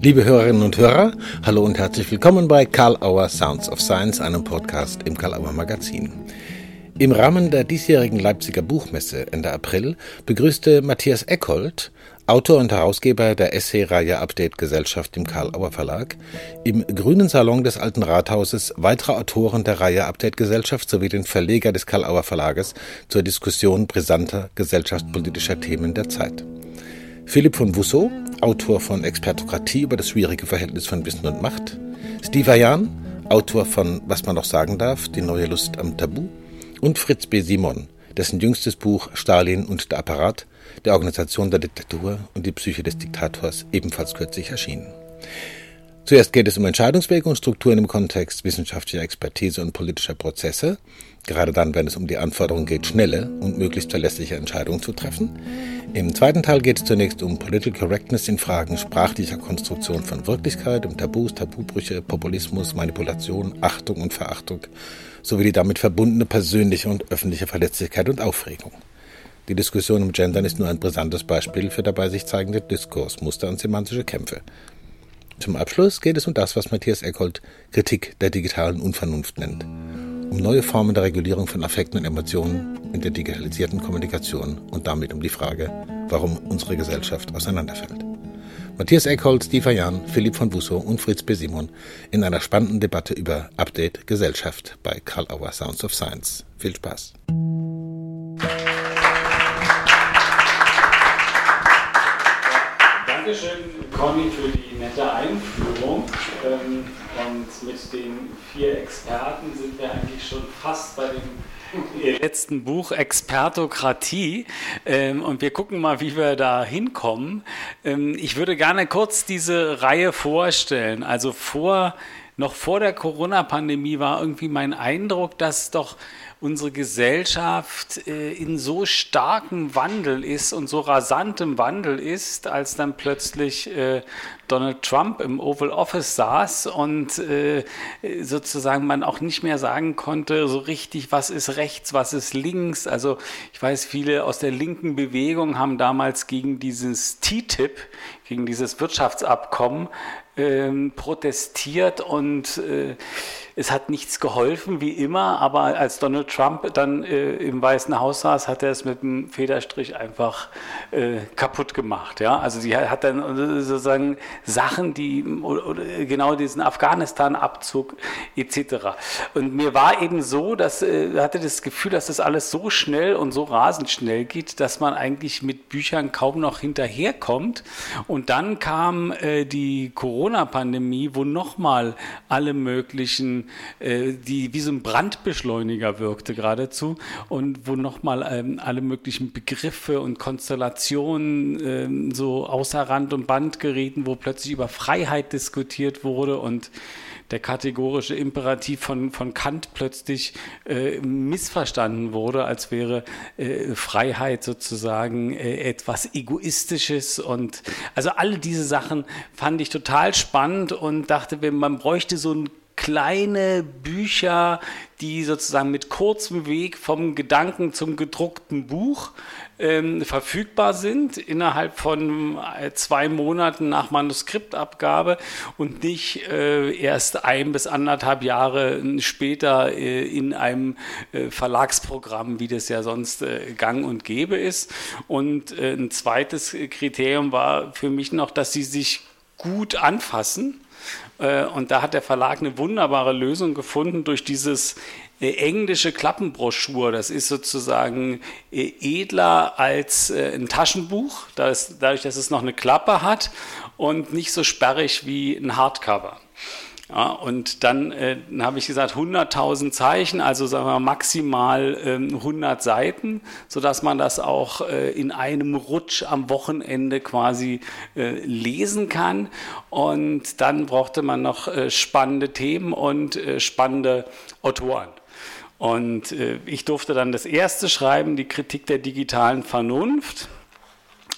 Liebe Hörerinnen und Hörer, hallo und herzlich willkommen bei Karl Auer Sounds of Science, einem Podcast im Karl Auer Magazin. Im Rahmen der diesjährigen Leipziger Buchmesse Ende April begrüßte Matthias Eckhold, Autor und Herausgeber der Essay-Reihe Update Gesellschaft im Karl Auer Verlag, im grünen Salon des Alten Rathauses weitere Autoren der Reihe Update Gesellschaft sowie den Verleger des Karl Auer Verlages zur Diskussion brisanter gesellschaftspolitischer Themen der Zeit. Philipp von Wusso, Autor von Expertokratie über das schwierige Verhältnis von Wissen und Macht. Steve Ayan, Autor von Was man noch sagen darf, die neue Lust am Tabu. Und Fritz B. Simon, dessen jüngstes Buch Stalin und der Apparat, der Organisation der Diktatur und die Psyche des Diktators ebenfalls kürzlich erschienen. Zuerst geht es um Entscheidungswege und Strukturen im Kontext wissenschaftlicher Expertise und politischer Prozesse, gerade dann, wenn es um die Anforderung geht, schnelle und möglichst verlässliche Entscheidungen zu treffen. Im zweiten Teil geht es zunächst um Political Correctness in Fragen sprachlicher Konstruktion von Wirklichkeit, um Tabus, Tabubrüche, Populismus, Manipulation, Achtung und Verachtung sowie die damit verbundene persönliche und öffentliche Verletzlichkeit und Aufregung. Die Diskussion um Gendern ist nur ein brisantes Beispiel für dabei sich zeigende Diskursmuster und semantische Kämpfe. Zum Abschluss geht es um das, was Matthias Eckhold Kritik der digitalen Unvernunft nennt. Um neue Formen der Regulierung von Affekten und Emotionen in der digitalisierten Kommunikation und damit um die Frage, warum unsere Gesellschaft auseinanderfällt. Matthias Eckhold, Steve Jan, Philipp von Busso und Fritz B. Simon in einer spannenden Debatte über Update Gesellschaft bei Karl Auer Sounds of Science. Viel Spaß. Dankeschön, Conny, für die nette Einführung. Ähm, und mit den vier Experten sind wir eigentlich schon fast bei dem letzten Buch Expertokratie ähm, und wir gucken mal, wie wir da hinkommen. Ähm, ich würde gerne kurz diese Reihe vorstellen. Also vor, noch vor der Corona-Pandemie war irgendwie mein Eindruck, dass doch unsere Gesellschaft äh, in so starkem Wandel ist und so rasantem Wandel ist, als dann plötzlich äh, Donald Trump im Oval Office saß und äh, sozusagen man auch nicht mehr sagen konnte, so richtig, was ist rechts, was ist links. Also ich weiß, viele aus der linken Bewegung haben damals gegen dieses TTIP, gegen dieses Wirtschaftsabkommen ähm, protestiert und äh, es hat nichts geholfen, wie immer, aber als Donald Trump dann äh, im Weißen Haus saß, hat er es mit einem Federstrich einfach äh, kaputt gemacht. Ja? Also sie hat dann sozusagen Sachen, die oder, oder genau diesen Afghanistan-Abzug etc. Und mir war eben so, dass äh, hatte das Gefühl, dass das alles so schnell und so rasend schnell geht, dass man eigentlich mit Büchern kaum noch hinterherkommt. Und dann kam äh, die Corona-Pandemie, wo nochmal alle möglichen äh, die wie so ein Brandbeschleuniger wirkte geradezu und wo nochmal ähm, alle möglichen Begriffe und Konstellationen ähm, so außer Rand und Band gerieten, wo plötzlich über Freiheit diskutiert wurde und der kategorische Imperativ von, von Kant plötzlich äh, missverstanden wurde, als wäre äh, Freiheit sozusagen äh, etwas Egoistisches. Und also alle diese Sachen fand ich total spannend und dachte, man bräuchte so ein kleine Bücher, die sozusagen mit kurzem Weg vom Gedanken zum gedruckten Buch ähm, verfügbar sind innerhalb von äh, zwei Monaten nach Manuskriptabgabe und nicht äh, erst ein bis anderthalb Jahre später äh, in einem äh, Verlagsprogramm, wie das ja sonst äh, gang und gäbe ist. Und äh, ein zweites Kriterium war für mich noch, dass sie sich gut anfassen und da hat der Verlag eine wunderbare Lösung gefunden durch dieses äh, englische Klappenbroschur. Das ist sozusagen äh, edler als ein Taschenbuch, dadurch, dass es noch eine Klappe hat und nicht so sperrig wie ein Hardcover. Ja, und dann, äh, habe ich gesagt 100.000 Zeichen, also sagen wir maximal ähm, 100 Seiten, sodass man das auch äh, in einem Rutsch am Wochenende quasi äh, lesen kann. Und dann brauchte man noch äh, spannende Themen und äh, spannende Autoren. Und äh, ich durfte dann das erste schreiben, die Kritik der digitalen Vernunft.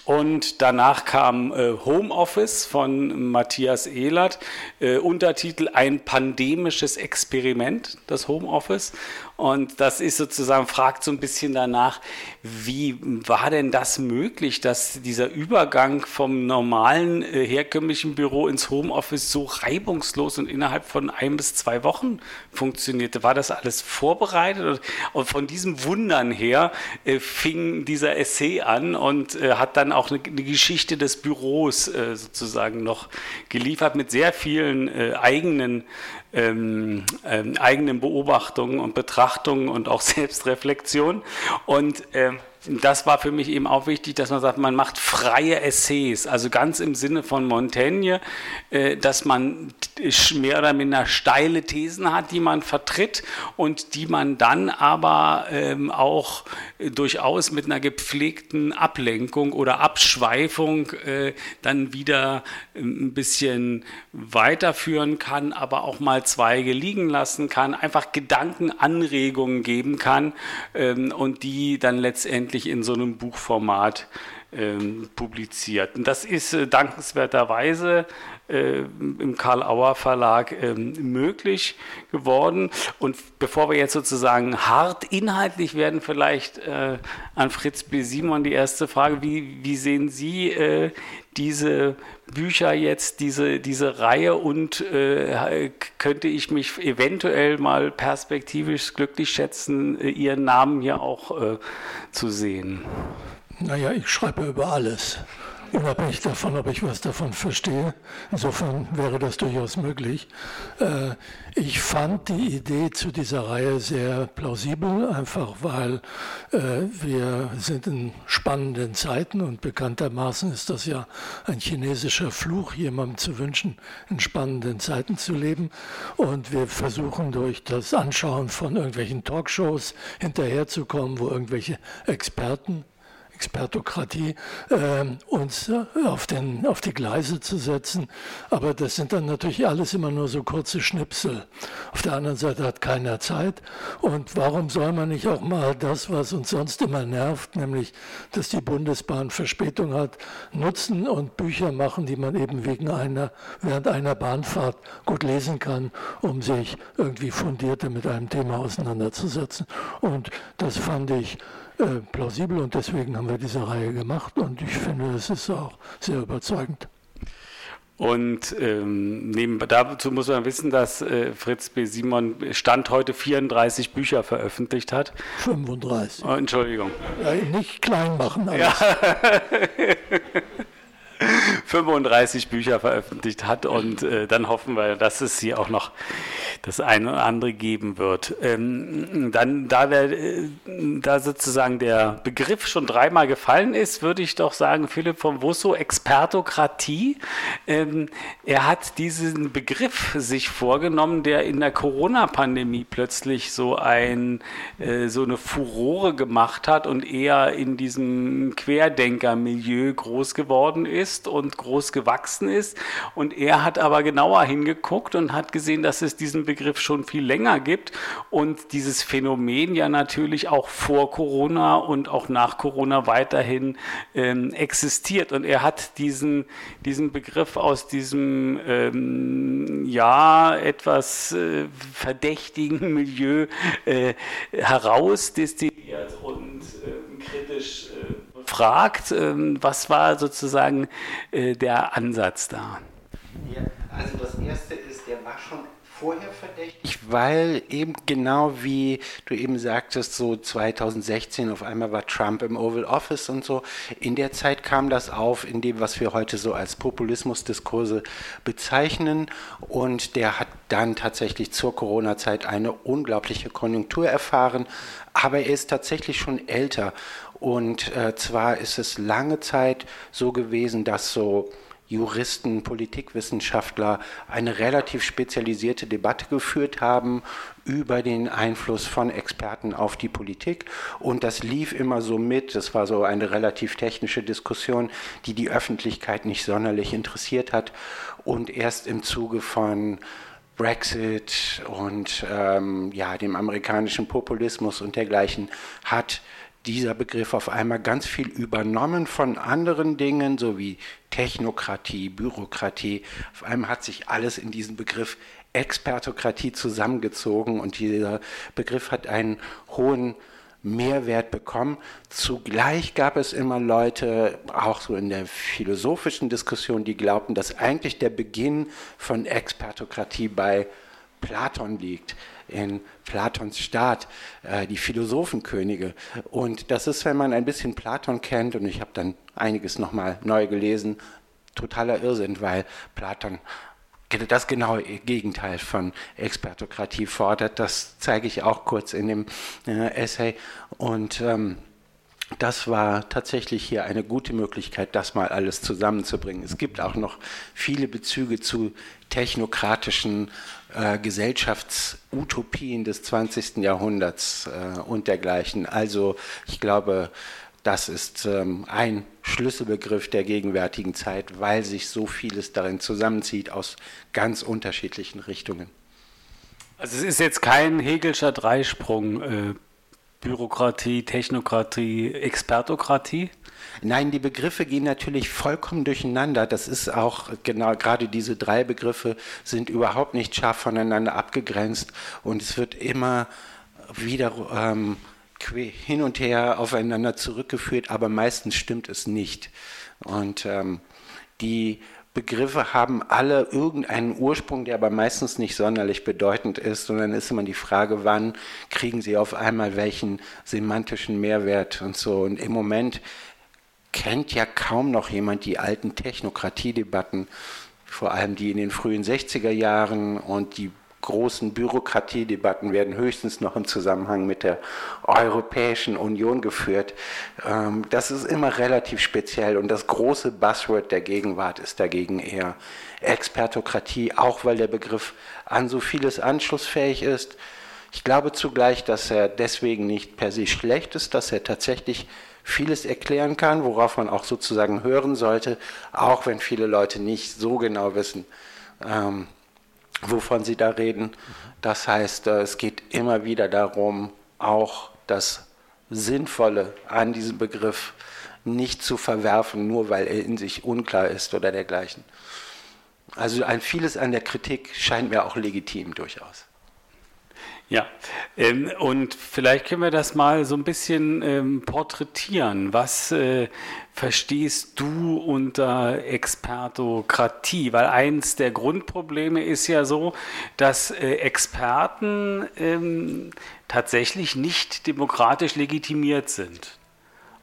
Und danach kam äh, Homeoffice von Matthias Ehlert, äh, Untertitel Ein pandemisches Experiment, das Homeoffice. Und das ist sozusagen, fragt so ein bisschen danach, wie war denn das möglich, dass dieser Übergang vom normalen äh, herkömmlichen Büro ins Homeoffice so reibungslos und innerhalb von ein bis zwei Wochen funktionierte? War das alles vorbereitet? Und von diesem Wundern her äh, fing dieser Essay an und äh, hat dann auch eine, eine Geschichte des Büros äh, sozusagen noch geliefert mit sehr vielen äh, eigenen ähm, ähm, eigenen Beobachtungen und Betrachtungen und auch Selbstreflexion. Und ähm, das war für mich eben auch wichtig, dass man sagt, man macht freie Essays, also ganz im Sinne von Montaigne, äh, dass man mehr oder minder steile Thesen hat, die man vertritt und die man dann aber ähm, auch durchaus mit einer gepflegten Ablenkung oder Abschweifung äh, dann wieder ähm, ein bisschen weiterführen kann, aber auch mal Zweige liegen lassen kann, einfach Gedankenanregungen geben kann ähm, und die dann letztendlich letztendlich in so einem Buchformat ähm, publiziert. Und das ist äh, dankenswerterweise im Karl Auer Verlag ähm, möglich geworden. Und bevor wir jetzt sozusagen hart inhaltlich werden, vielleicht äh, an Fritz B. Simon die erste Frage. Wie, wie sehen Sie äh, diese Bücher jetzt, diese, diese Reihe und äh, könnte ich mich eventuell mal perspektivisch glücklich schätzen, äh, Ihren Namen hier auch äh, zu sehen? Naja, ich schreibe über alles unabhängig davon, ob ich was davon verstehe. Insofern wäre das durchaus möglich. Äh, ich fand die Idee zu dieser Reihe sehr plausibel, einfach weil äh, wir sind in spannenden Zeiten und bekanntermaßen ist das ja ein chinesischer Fluch, jemandem zu wünschen, in spannenden Zeiten zu leben. Und wir versuchen durch das Anschauen von irgendwelchen Talkshows hinterherzukommen, wo irgendwelche Experten Expertokratie, äh, uns auf, den, auf die Gleise zu setzen. Aber das sind dann natürlich alles immer nur so kurze Schnipsel. Auf der anderen Seite hat keiner Zeit. Und warum soll man nicht auch mal das, was uns sonst immer nervt, nämlich, dass die Bundesbahn Verspätung hat, nutzen und Bücher machen, die man eben wegen einer, während einer Bahnfahrt gut lesen kann, um sich irgendwie fundierter mit einem Thema auseinanderzusetzen. Und das fand ich äh, plausibel und deswegen haben wir diese Reihe gemacht und ich finde, es ist auch sehr überzeugend. Und ähm, neben, dazu muss man wissen, dass äh, Fritz B. Simon Stand heute 34 Bücher veröffentlicht hat. 35. Oh, Entschuldigung. Ja, nicht klein machen. Alles. Ja. 35 Bücher veröffentlicht hat und äh, dann hoffen wir, dass es hier auch noch das eine oder andere geben wird. Ähm, dann, da, der, äh, da sozusagen der Begriff schon dreimal gefallen ist, würde ich doch sagen, Philipp von Wusso, Expertokratie. Ähm, er hat diesen Begriff sich vorgenommen, der in der Corona-Pandemie plötzlich so ein äh, so eine Furore gemacht hat und eher in diesem Querdenker-Milieu groß geworden ist und groß gewachsen ist. Und er hat aber genauer hingeguckt und hat gesehen, dass es diesen Begriff schon viel länger gibt und dieses Phänomen ja natürlich auch vor Corona und auch nach Corona weiterhin ähm, existiert. Und er hat diesen, diesen Begriff aus diesem ähm, ja etwas äh, verdächtigen Milieu äh, herausdestilliert und äh, kritisch fragt, ähm, was war sozusagen äh, der Ansatz da? Ja, also das erste ist, der war schon vorher verdächtig, weil eben genau wie du eben sagtest, so 2016 auf einmal war Trump im Oval Office und so. In der Zeit kam das auf, in dem, was wir heute so als Populismusdiskurse bezeichnen. Und der hat dann tatsächlich zur Corona-Zeit eine unglaubliche Konjunktur erfahren. Aber er ist tatsächlich schon älter. Und äh, zwar ist es lange Zeit so gewesen, dass so Juristen, Politikwissenschaftler eine relativ spezialisierte Debatte geführt haben über den Einfluss von Experten auf die Politik. Und das lief immer so mit. Das war so eine relativ technische Diskussion, die die Öffentlichkeit nicht sonderlich interessiert hat. Und erst im Zuge von Brexit und ähm, ja, dem amerikanischen Populismus und dergleichen hat dieser Begriff auf einmal ganz viel übernommen von anderen Dingen, so wie Technokratie, Bürokratie. Auf einmal hat sich alles in diesen Begriff Expertokratie zusammengezogen und dieser Begriff hat einen hohen Mehrwert bekommen. Zugleich gab es immer Leute, auch so in der philosophischen Diskussion, die glaubten, dass eigentlich der Beginn von Expertokratie bei Platon liegt, in Platons Staat, äh, die Philosophenkönige. Und das ist, wenn man ein bisschen Platon kennt, und ich habe dann einiges nochmal neu gelesen, totaler Irrsinn, weil Platon das genaue Gegenteil von Expertokratie fordert. Das zeige ich auch kurz in dem äh, Essay. Und ähm, das war tatsächlich hier eine gute Möglichkeit, das mal alles zusammenzubringen. Es gibt auch noch viele Bezüge zu technokratischen äh, Gesellschaftsutopien des 20. Jahrhunderts äh, und dergleichen. Also ich glaube, das ist ähm, ein Schlüsselbegriff der gegenwärtigen Zeit, weil sich so vieles darin zusammenzieht aus ganz unterschiedlichen Richtungen. Also es ist jetzt kein Hegelscher Dreisprung, äh, Bürokratie, Technokratie, Expertokratie? Nein, die Begriffe gehen natürlich vollkommen durcheinander. Das ist auch genau, gerade diese drei Begriffe sind überhaupt nicht scharf voneinander abgegrenzt und es wird immer wieder ähm, hin und her aufeinander zurückgeführt, aber meistens stimmt es nicht. Und ähm, die Begriffe haben alle irgendeinen Ursprung, der aber meistens nicht sonderlich bedeutend ist, sondern ist immer die Frage, wann kriegen sie auf einmal welchen semantischen Mehrwert und so. Und im Moment kennt ja kaum noch jemand die alten Technokratiedebatten, vor allem die in den frühen 60er Jahren und die großen Bürokratiedebatten werden höchstens noch im Zusammenhang mit der Europäischen Union geführt. Ähm, das ist immer relativ speziell und das große Buzzword der Gegenwart ist dagegen eher Expertokratie, auch weil der Begriff an so vieles anschlussfähig ist. Ich glaube zugleich, dass er deswegen nicht per se schlecht ist, dass er tatsächlich vieles erklären kann, worauf man auch sozusagen hören sollte, auch wenn viele Leute nicht so genau wissen, ähm, wovon Sie da reden. Das heißt, äh, es geht immer wieder darum, auch das Sinnvolle an diesem Begriff nicht zu verwerfen, nur weil er in sich unklar ist oder dergleichen. Also ein vieles an der Kritik scheint mir auch legitim durchaus. Ja, ähm, und vielleicht können wir das mal so ein bisschen ähm, porträtieren. Was äh, verstehst du unter Expertokratie? Weil eins der Grundprobleme ist ja so, dass äh, Experten ähm, tatsächlich nicht demokratisch legitimiert sind.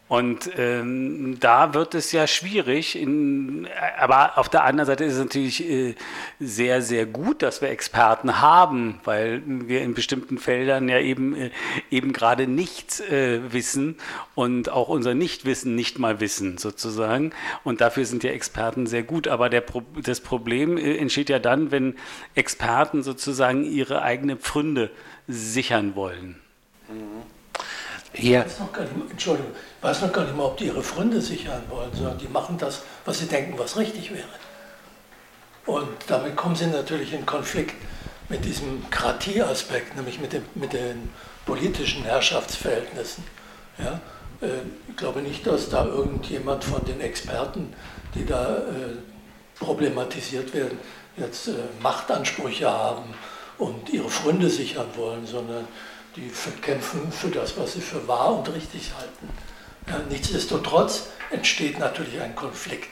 Und ähm, da wird es ja schwierig. In, aber auf der anderen Seite ist es natürlich äh, sehr, sehr gut, dass wir Experten haben, weil wir in bestimmten Feldern ja eben, äh, eben gerade nichts äh, wissen und auch unser Nichtwissen nicht mal wissen, sozusagen. Und dafür sind ja Experten sehr gut. Aber Pro das Problem äh, entsteht ja dann, wenn Experten sozusagen ihre eigene Pfründe sichern wollen. Mhm. Ja. Ich weiß noch gar nicht, Entschuldigung, ich weiß noch gar nicht mal, ob die ihre Freunde sichern wollen, sondern die machen das, was sie denken, was richtig wäre. Und damit kommen sie natürlich in Konflikt mit diesem Kratie-Aspekt, nämlich mit, dem, mit den politischen Herrschaftsverhältnissen. Ja? Äh, ich glaube nicht, dass da irgendjemand von den Experten, die da äh, problematisiert werden, jetzt äh, Machtansprüche haben und ihre Freunde sichern wollen, sondern die kämpfen für das, was sie für wahr und richtig halten. Ja, nichtsdestotrotz entsteht natürlich ein Konflikt,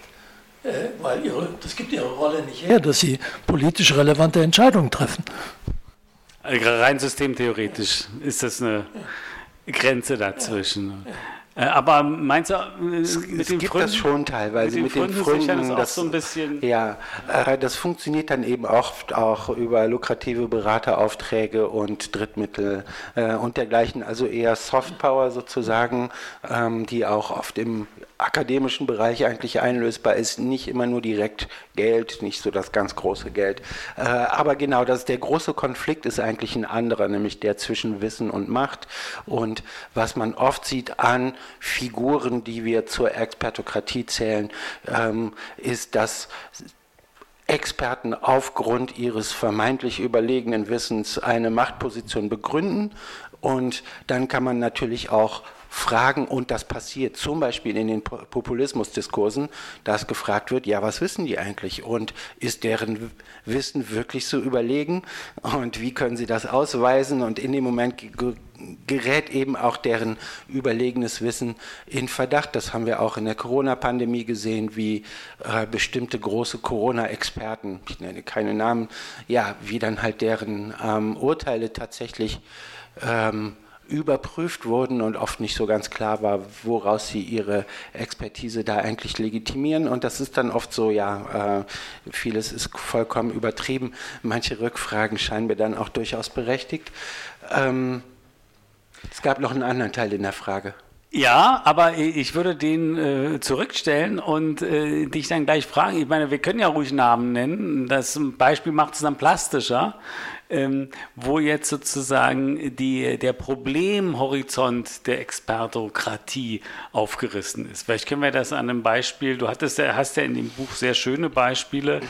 äh, weil ihre, das gibt ihre Rolle nicht her, dass sie politisch relevante Entscheidungen treffen. Also rein systemtheoretisch ist das eine Grenze dazwischen. Ja. Ja. Äh, aber meinst du, äh, es, mit es gibt Fründen, das schon teilweise mit den, mit den Fründen, das, so ein bisschen ja, äh, das funktioniert dann eben oft auch über lukrative Berateraufträge und Drittmittel äh, und dergleichen, also eher Softpower sozusagen, ähm, die auch oft im akademischen Bereich eigentlich einlösbar ist, nicht immer nur direkt Geld, nicht so das ganz große Geld. Äh, aber genau, das, der große Konflikt ist eigentlich ein anderer, nämlich der zwischen Wissen und Macht. Und was man oft sieht an Figuren, die wir zur Expertokratie zählen, ähm, ist, dass Experten aufgrund ihres vermeintlich überlegenen Wissens eine Machtposition begründen und dann kann man natürlich auch fragen und das passiert. Zum Beispiel in den Populismusdiskursen, dass gefragt wird, ja, was wissen die eigentlich? Und ist deren Wissen wirklich so überlegen? Und wie können sie das ausweisen? Und in dem Moment gerät eben auch deren überlegenes Wissen in Verdacht. Das haben wir auch in der Corona-Pandemie gesehen, wie äh, bestimmte große Corona-Experten, ich nenne keine Namen, ja, wie dann halt deren ähm, Urteile tatsächlich ähm, überprüft wurden und oft nicht so ganz klar war, woraus sie ihre Expertise da eigentlich legitimieren. Und das ist dann oft so, ja, äh, vieles ist vollkommen übertrieben. Manche Rückfragen scheinen mir dann auch durchaus berechtigt. Ähm, es gab noch einen anderen Teil in der Frage. Ja, aber ich würde den äh, zurückstellen und äh, dich dann gleich fragen. Ich meine, wir können ja ruhig Namen nennen. Das Beispiel macht es dann plastischer ähm, wo jetzt sozusagen die, der Problemhorizont der Expertokratie aufgerissen ist. Vielleicht können wir das an einem Beispiel, du hattest, hast ja in dem Buch sehr schöne Beispiele.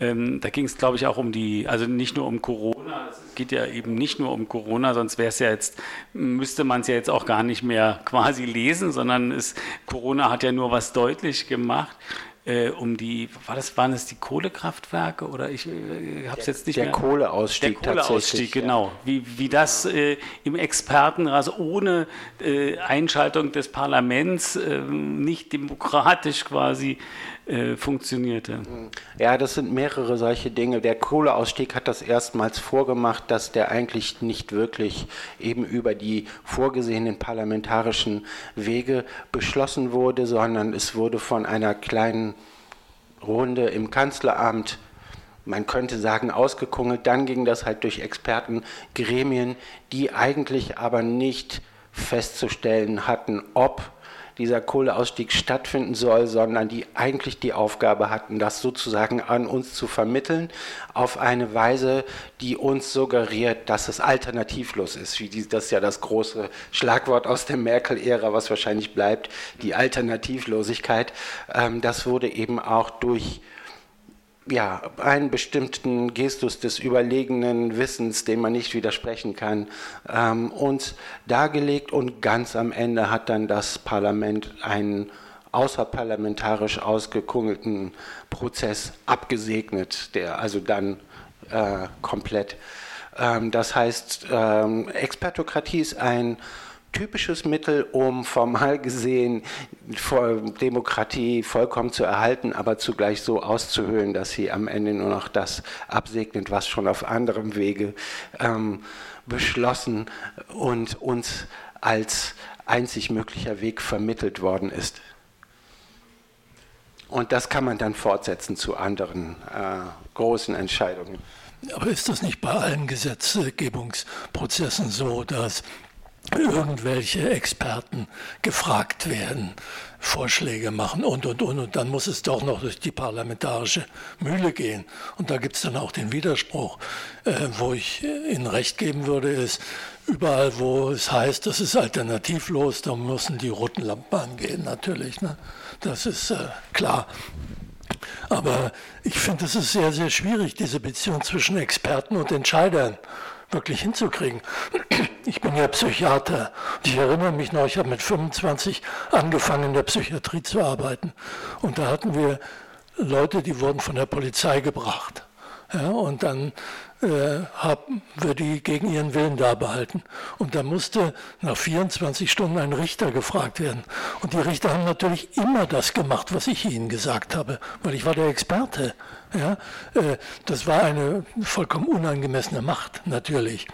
Ähm, da ging es, glaube ich, auch um die, also nicht nur um Corona, es geht ja eben nicht nur um Corona, sonst wäre es ja jetzt, müsste man es ja jetzt auch gar nicht mehr quasi lesen, sondern es, Corona hat ja nur was deutlich gemacht äh, um die, war das, waren es die Kohlekraftwerke oder ich äh, habe es jetzt nicht der mehr. Kohleausstieg der Kohleausstieg, genau. Ja. Wie, wie das äh, im Expertenrat ohne äh, Einschaltung des Parlaments äh, nicht demokratisch quasi äh, funktionierte. Ja, das sind mehrere solche Dinge. Der Kohleausstieg hat das erstmals vorgemacht, dass der eigentlich nicht wirklich eben über die vorgesehenen parlamentarischen Wege beschlossen wurde, sondern es wurde von einer kleinen Runde im Kanzleramt man könnte sagen, ausgekungelt. Dann ging das halt durch Expertengremien, die eigentlich aber nicht festzustellen hatten, ob dieser Kohleausstieg stattfinden soll, sondern die eigentlich die Aufgabe hatten, das sozusagen an uns zu vermitteln, auf eine Weise, die uns suggeriert, dass es alternativlos ist. Wie das ist ja das große Schlagwort aus der Merkel-Ära, was wahrscheinlich bleibt, die Alternativlosigkeit. Ähm, das wurde eben auch durch ja, einen bestimmten Gestus des überlegenen Wissens, dem man nicht widersprechen kann, ähm, uns dargelegt und ganz am Ende hat dann das Parlament einen außerparlamentarisch ausgekungelten Prozess abgesegnet, der also dann äh, komplett. Ähm, das heißt, ähm, Expertokratie ist ein typisches Mittel, um formal gesehen Demokratie vollkommen zu erhalten, aber zugleich so auszuhöhlen, dass sie am Ende nur noch das absegnet, was schon auf anderem Wege ähm, beschlossen und uns als einzig möglicher Weg vermittelt worden ist. Und das kann man dann fortsetzen zu anderen äh, großen Entscheidungen. Aber ist das nicht bei allen Gesetzgebungsprozessen so, dass irgendwelche Experten gefragt werden, Vorschläge machen und, und, und. Und dann muss es doch noch durch die parlamentarische Mühle gehen. Und da gibt es dann auch den Widerspruch. Äh, wo ich Ihnen recht geben würde, ist, überall, wo es heißt, das ist alternativlos, da müssen die roten Lampen angehen, natürlich. Ne? Das ist äh, klar. Aber ich finde, es ist sehr, sehr schwierig, diese Beziehung zwischen Experten und Entscheidern wirklich hinzukriegen. Ich bin ja Psychiater und ich erinnere mich noch, ich habe mit 25 angefangen in der Psychiatrie zu arbeiten und da hatten wir Leute, die wurden von der Polizei gebracht. Ja, und dann äh, haben wir die gegen ihren Willen da behalten. Und da musste nach 24 Stunden ein Richter gefragt werden. Und die Richter haben natürlich immer das gemacht, was ich ihnen gesagt habe, weil ich war der Experte. Ja, äh, das war eine vollkommen unangemessene Macht, natürlich.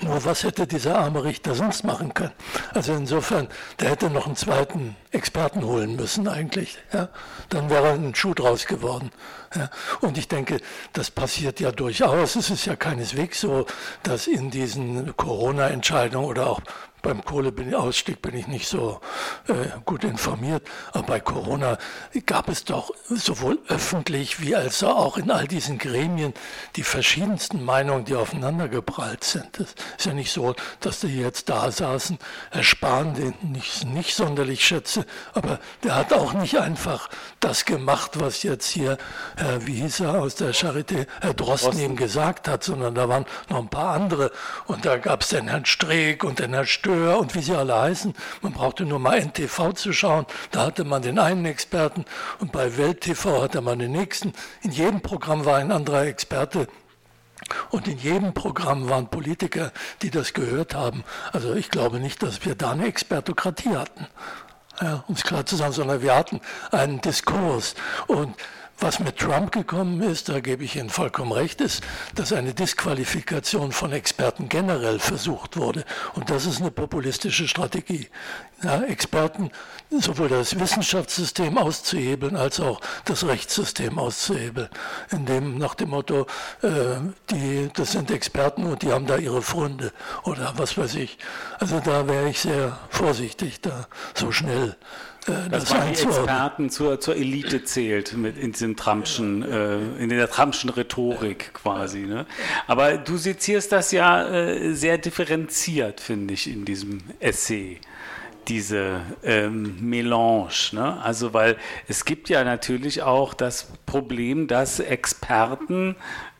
Nur was hätte dieser arme Richter sonst machen können? Also insofern, der hätte noch einen zweiten Experten holen müssen eigentlich. Ja? Dann wäre ein Schuh draus geworden. Ja? Und ich denke, das passiert ja durchaus. Es ist ja keineswegs so, dass in diesen Corona-Entscheidungen oder auch beim Kohleausstieg bin ich nicht so äh, gut informiert, aber bei Corona gab es doch sowohl öffentlich wie als auch in all diesen Gremien die verschiedensten Meinungen, die aufeinander geprallt sind. Es ist ja nicht so, dass die jetzt da saßen, Herr Spahn, den ich nicht sonderlich schätze, aber der hat auch nicht einfach das gemacht, was jetzt hier, äh, wie hieß er aus der Charité, Herr Drosten, Drosten. ihm gesagt hat, sondern da waren noch ein paar andere und da gab es den Herrn Streeck und den Herrn Stör Schöher und wie sie alle heißen. Man brauchte nur mal NTV zu schauen. Da hatte man den einen Experten und bei Welt TV hatte man den nächsten. In jedem Programm war ein anderer Experte. Und in jedem Programm waren Politiker, die das gehört haben. Also ich glaube nicht, dass wir da eine Expertokratie hatten, ja, um es klar zu sagen, sondern wir hatten einen Diskurs. Und was mit Trump gekommen ist, da gebe ich Ihnen vollkommen recht, ist, dass eine Disqualifikation von Experten generell versucht wurde. Und das ist eine populistische Strategie. Ja, Experten sowohl das Wissenschaftssystem auszuhebeln als auch das Rechtssystem auszuhebeln. Indem nach dem Motto, äh, die, das sind Experten und die haben da ihre Freunde oder was weiß ich. Also da wäre ich sehr vorsichtig, da so schnell äh, dass man die Experten zur, zur Elite zählt mit in diesem Trumpschen, äh, in der Trumpschen Rhetorik quasi. Ne? Aber du sezierst das ja äh, sehr differenziert, finde ich, in diesem Essay diese ähm, Melange. Ne? Also, weil es gibt ja natürlich auch das Problem, dass Experten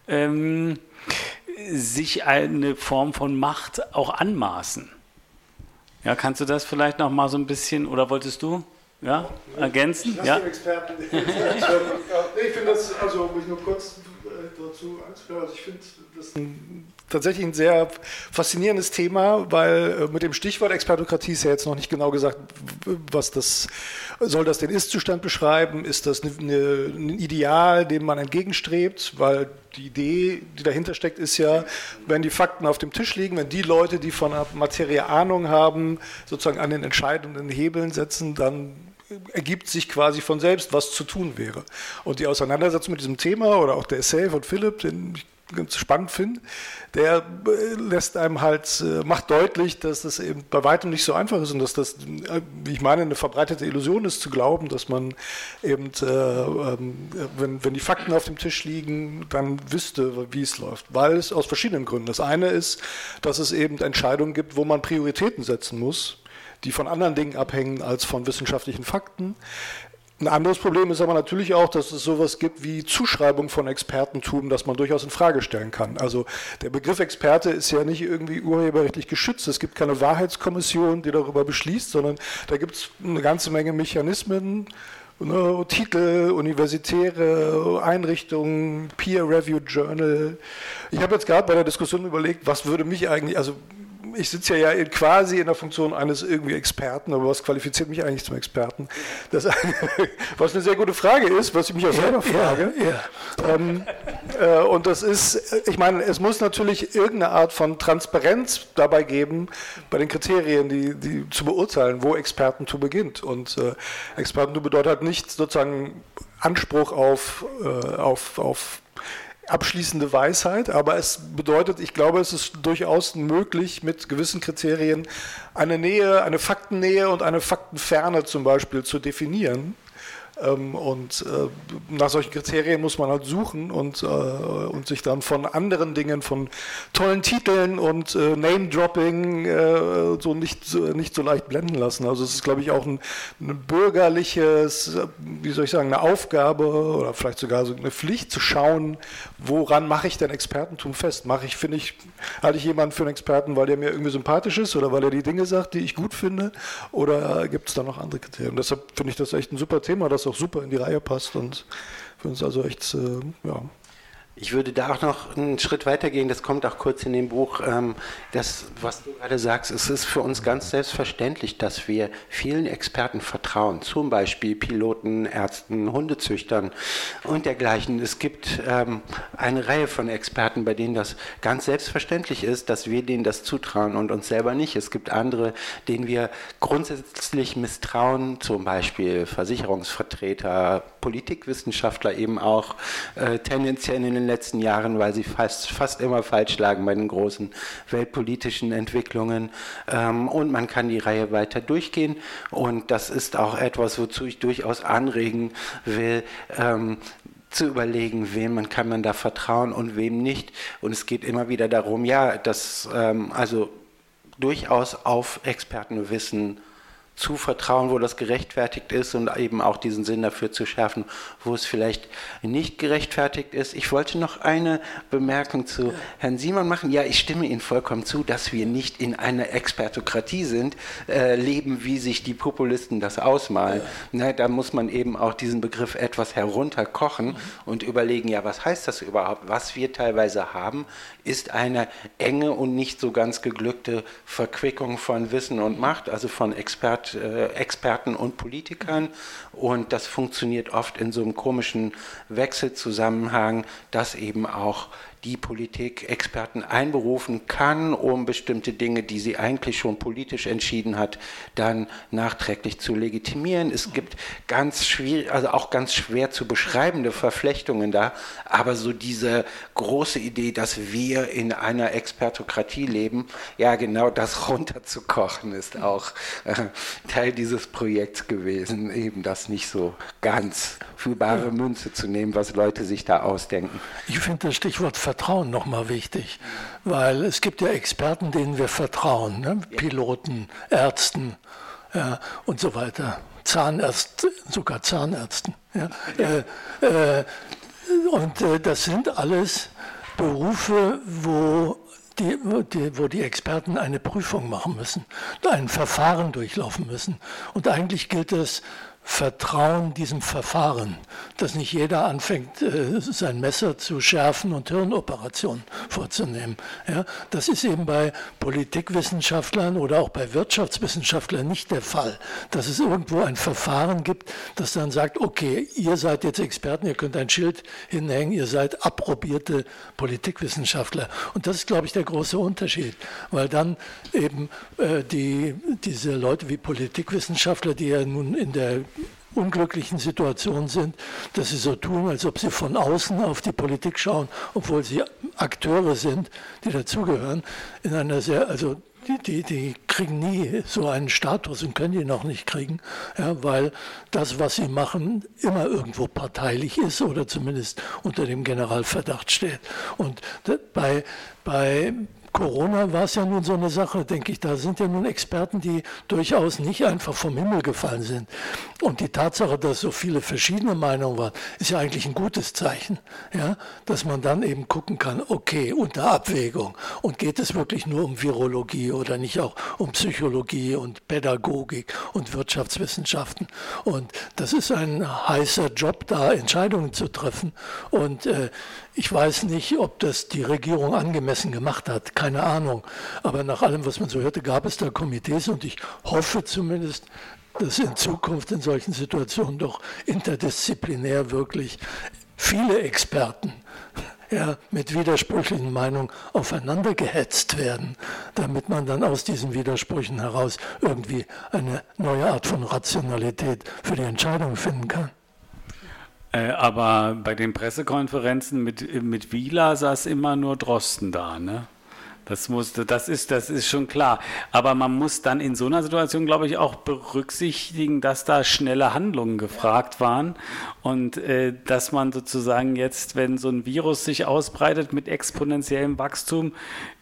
ähm, sich eine Form von Macht auch anmaßen. Ja, kannst du das vielleicht noch mal so ein bisschen, oder wolltest du? Ja, ergänzen? Ich ja. Experten. ich finde das, also muss ich nur kurz äh, dazu anführen, also ich finde das ein, tatsächlich ein sehr faszinierendes Thema, weil äh, mit dem Stichwort Expertokratie ist ja jetzt noch nicht genau gesagt, was das soll das den Ist-Zustand beschreiben? Ist das eine, ein Ideal, dem man entgegenstrebt? Weil die Idee, die dahinter steckt, ist ja, wenn die Fakten auf dem Tisch liegen, wenn die Leute, die von der Materie Ahnung haben, sozusagen an den entscheidenden Hebeln setzen, dann ergibt sich quasi von selbst, was zu tun wäre. Und die Auseinandersetzung mit diesem Thema oder auch der Essay von Philipp, den ich ganz spannend finde, der äh, lässt einem halt, äh, macht deutlich, dass das eben bei weitem nicht so einfach ist und dass das, äh, wie ich meine, eine verbreitete Illusion ist zu glauben, dass man eben, äh, ähm, wenn, wenn die Fakten auf dem Tisch liegen, dann wüsste, wie es läuft. Weil es aus verschiedenen Gründen. Das eine ist, dass es eben Entscheidungen gibt, wo man Prioritäten setzen muss die von anderen Dingen abhängen als von wissenschaftlichen Fakten. Ein anderes Problem ist aber natürlich auch, dass es sowas gibt wie Zuschreibung von Expertentum, das man durchaus in Frage stellen kann. Also der Begriff Experte ist ja nicht irgendwie urheberrechtlich geschützt. Es gibt keine Wahrheitskommission, die darüber beschließt, sondern da gibt es eine ganze Menge Mechanismen, Ne, Titel, universitäre Einrichtungen, Peer-Reviewed Journal. Ich habe jetzt gerade bei der Diskussion überlegt, was würde mich eigentlich, also ich sitze ja, quasi in der Funktion eines irgendwie Experten, aber was qualifiziert mich eigentlich zum Experten? Das, was eine sehr gute Frage ist, was ich mich auch selber frage. Ja, ja. Ähm, äh, und das ist, ich meine, es muss natürlich irgendeine Art von Transparenz dabei geben, bei den Kriterien, die, die zu beurteilen, wo Expertentum beginnt. Und äh, Expertentum bedeutet halt nicht sozusagen Anspruch auf, äh, auf, auf abschließende Weisheit, aber es bedeutet, ich glaube, es ist durchaus möglich, mit gewissen Kriterien eine Nähe, eine Faktennähe und eine Faktenferne zum Beispiel zu definieren. Ähm, und äh, nach solchen Kriterien muss man halt suchen und, äh, und sich dann von anderen Dingen, von tollen Titeln und äh, Name-Dropping so nicht, nicht so leicht blenden lassen. Also es ist, glaube ich, auch ein, ein, bürgerliches, wie soll ich sagen, eine Aufgabe oder vielleicht sogar so eine Pflicht zu schauen, woran mache ich denn Expertentum fest? Mache ich, finde ich, halte ich jemanden für einen Experten, weil der mir irgendwie sympathisch ist oder weil er die Dinge sagt, die ich gut finde? Oder gibt es da noch andere Kriterien? Deshalb finde ich das echt ein super Thema, das auch super in die Reihe passt und für uns also echt, äh, ja, ich würde da auch noch einen Schritt weiter gehen, das kommt auch kurz in dem Buch. Ähm, das, was du gerade sagst, es ist für uns ganz selbstverständlich, dass wir vielen Experten vertrauen, zum Beispiel Piloten, Ärzten, Hundezüchtern und dergleichen. Es gibt ähm, eine Reihe von Experten, bei denen das ganz selbstverständlich ist, dass wir denen das zutrauen und uns selber nicht. Es gibt andere, denen wir grundsätzlich misstrauen, zum Beispiel Versicherungsvertreter, Politikwissenschaftler eben auch, äh, tendenziell in den letzten Jahren, weil sie fast, fast immer falsch lagen bei den großen weltpolitischen Entwicklungen. Ähm, und man kann die Reihe weiter durchgehen. Und das ist auch etwas, wozu ich durchaus anregen will. Ähm, zu überlegen, wem man kann man da vertrauen und wem nicht. Und es geht immer wieder darum, ja, dass ähm, also durchaus auf Expertenwissen zuvertrauen, wo das gerechtfertigt ist und eben auch diesen Sinn dafür zu schärfen, wo es vielleicht nicht gerechtfertigt ist. Ich wollte noch eine Bemerkung zu Herrn Simon machen. Ja, ich stimme Ihnen vollkommen zu, dass wir nicht in einer Expertokratie sind, äh, leben, wie sich die Populisten das ausmalen. Ja. Ne, da muss man eben auch diesen Begriff etwas herunterkochen mhm. und überlegen, ja, was heißt das überhaupt? Was wir teilweise haben, ist eine enge und nicht so ganz geglückte Verquickung von Wissen und Macht, also von Äh, Experten und Politikern. Und das funktioniert oft in so einem komischen Wechselzusammenhang, dass eben auch die Politik Experten einberufen kann, um bestimmte Dinge, die sie eigentlich schon politisch entschieden hat, dann nachträglich zu legitimieren. Es gibt ganz schwierig, also auch ganz schwer zu beschreibende Verflechtungen da, aber so diese große Idee, dass wir in einer Expertokratie leben, ja genau das runterzukochen, ist auch äh, Teil dieses Projekts gewesen, eben das nicht so ganz für bare Münze zu nehmen, was Leute sich da ausdenken. Ich finde das Stichwort Vertrauen nochmal wichtig, weil es gibt ja Experten, denen wir vertrauen, ne? Piloten, Ärzten ja, und so weiter, Zahnärzte, sogar Zahnärzten. Ja? Äh, äh, und äh, das sind alles Berufe, wo die, die, wo die Experten eine Prüfung machen müssen, ein Verfahren durchlaufen müssen. Und eigentlich gilt es Vertrauen diesem Verfahren, dass nicht jeder anfängt, äh, sein Messer zu schärfen und Hirnoperationen vorzunehmen. Ja, das ist eben bei Politikwissenschaftlern oder auch bei Wirtschaftswissenschaftlern nicht der Fall, dass es irgendwo ein Verfahren gibt, das dann sagt, okay, ihr seid jetzt Experten, ihr könnt ein Schild hinhängen, ihr seid approbierte Politikwissenschaftler. Und das ist, glaube ich, der große Unterschied, weil dann eben äh, die, diese Leute wie Politikwissenschaftler, die ja nun in der unglücklichen Situation sind, dass sie so tun, als ob sie von außen auf die Politik schauen, obwohl sie Akteure sind, die dazugehören, in einer sehr, also die, die, die, kriegen nie so einen Status und können ihn auch nicht kriegen, ja, weil das, was sie machen, immer irgendwo parteilich ist oder zumindest unter dem Generalverdacht steht. Und bei, bei Corona war es ja nun so eine Sache, denke ich. Da sind ja nun Experten, die durchaus nicht einfach vom Himmel gefallen sind. Und die Tatsache, dass so viele verschiedene Meinungen waren, ist ja eigentlich ein gutes Zeichen. Ja? Dass man dann eben gucken kann, okay, unter Abwägung. Und geht es wirklich nur um Virologie oder nicht auch um Psychologie und Pädagogik und Wirtschaftswissenschaften? Und das ist ein heißer Job, da Entscheidungen zu treffen. Und äh, ich weiß nicht, ob das die Regierung angemessen gemacht hat, keine Ahnung. Aber nach allem, was man so hörte, gab es da Komitees und ich hoffe zumindest, dass in Zukunft in solchen Situationen doch interdisziplinär wirklich viele Experten ja, mit widersprüchlichen Meinungen aufeinander gehetzt werden, damit man dann aus diesen Widersprüchen heraus irgendwie eine neue Art von Rationalität für die Entscheidung finden kann. Äh, aber bei den Pressekonferenzen mit, mit Wieler saß immer nur Drosten da, ne? Das, musste, das, ist, das ist schon klar. Aber man muss dann in so einer Situation, glaube ich, auch berücksichtigen, dass da schnelle Handlungen gefragt waren und äh, dass man sozusagen jetzt, wenn so ein Virus sich ausbreitet mit exponentiellem Wachstum,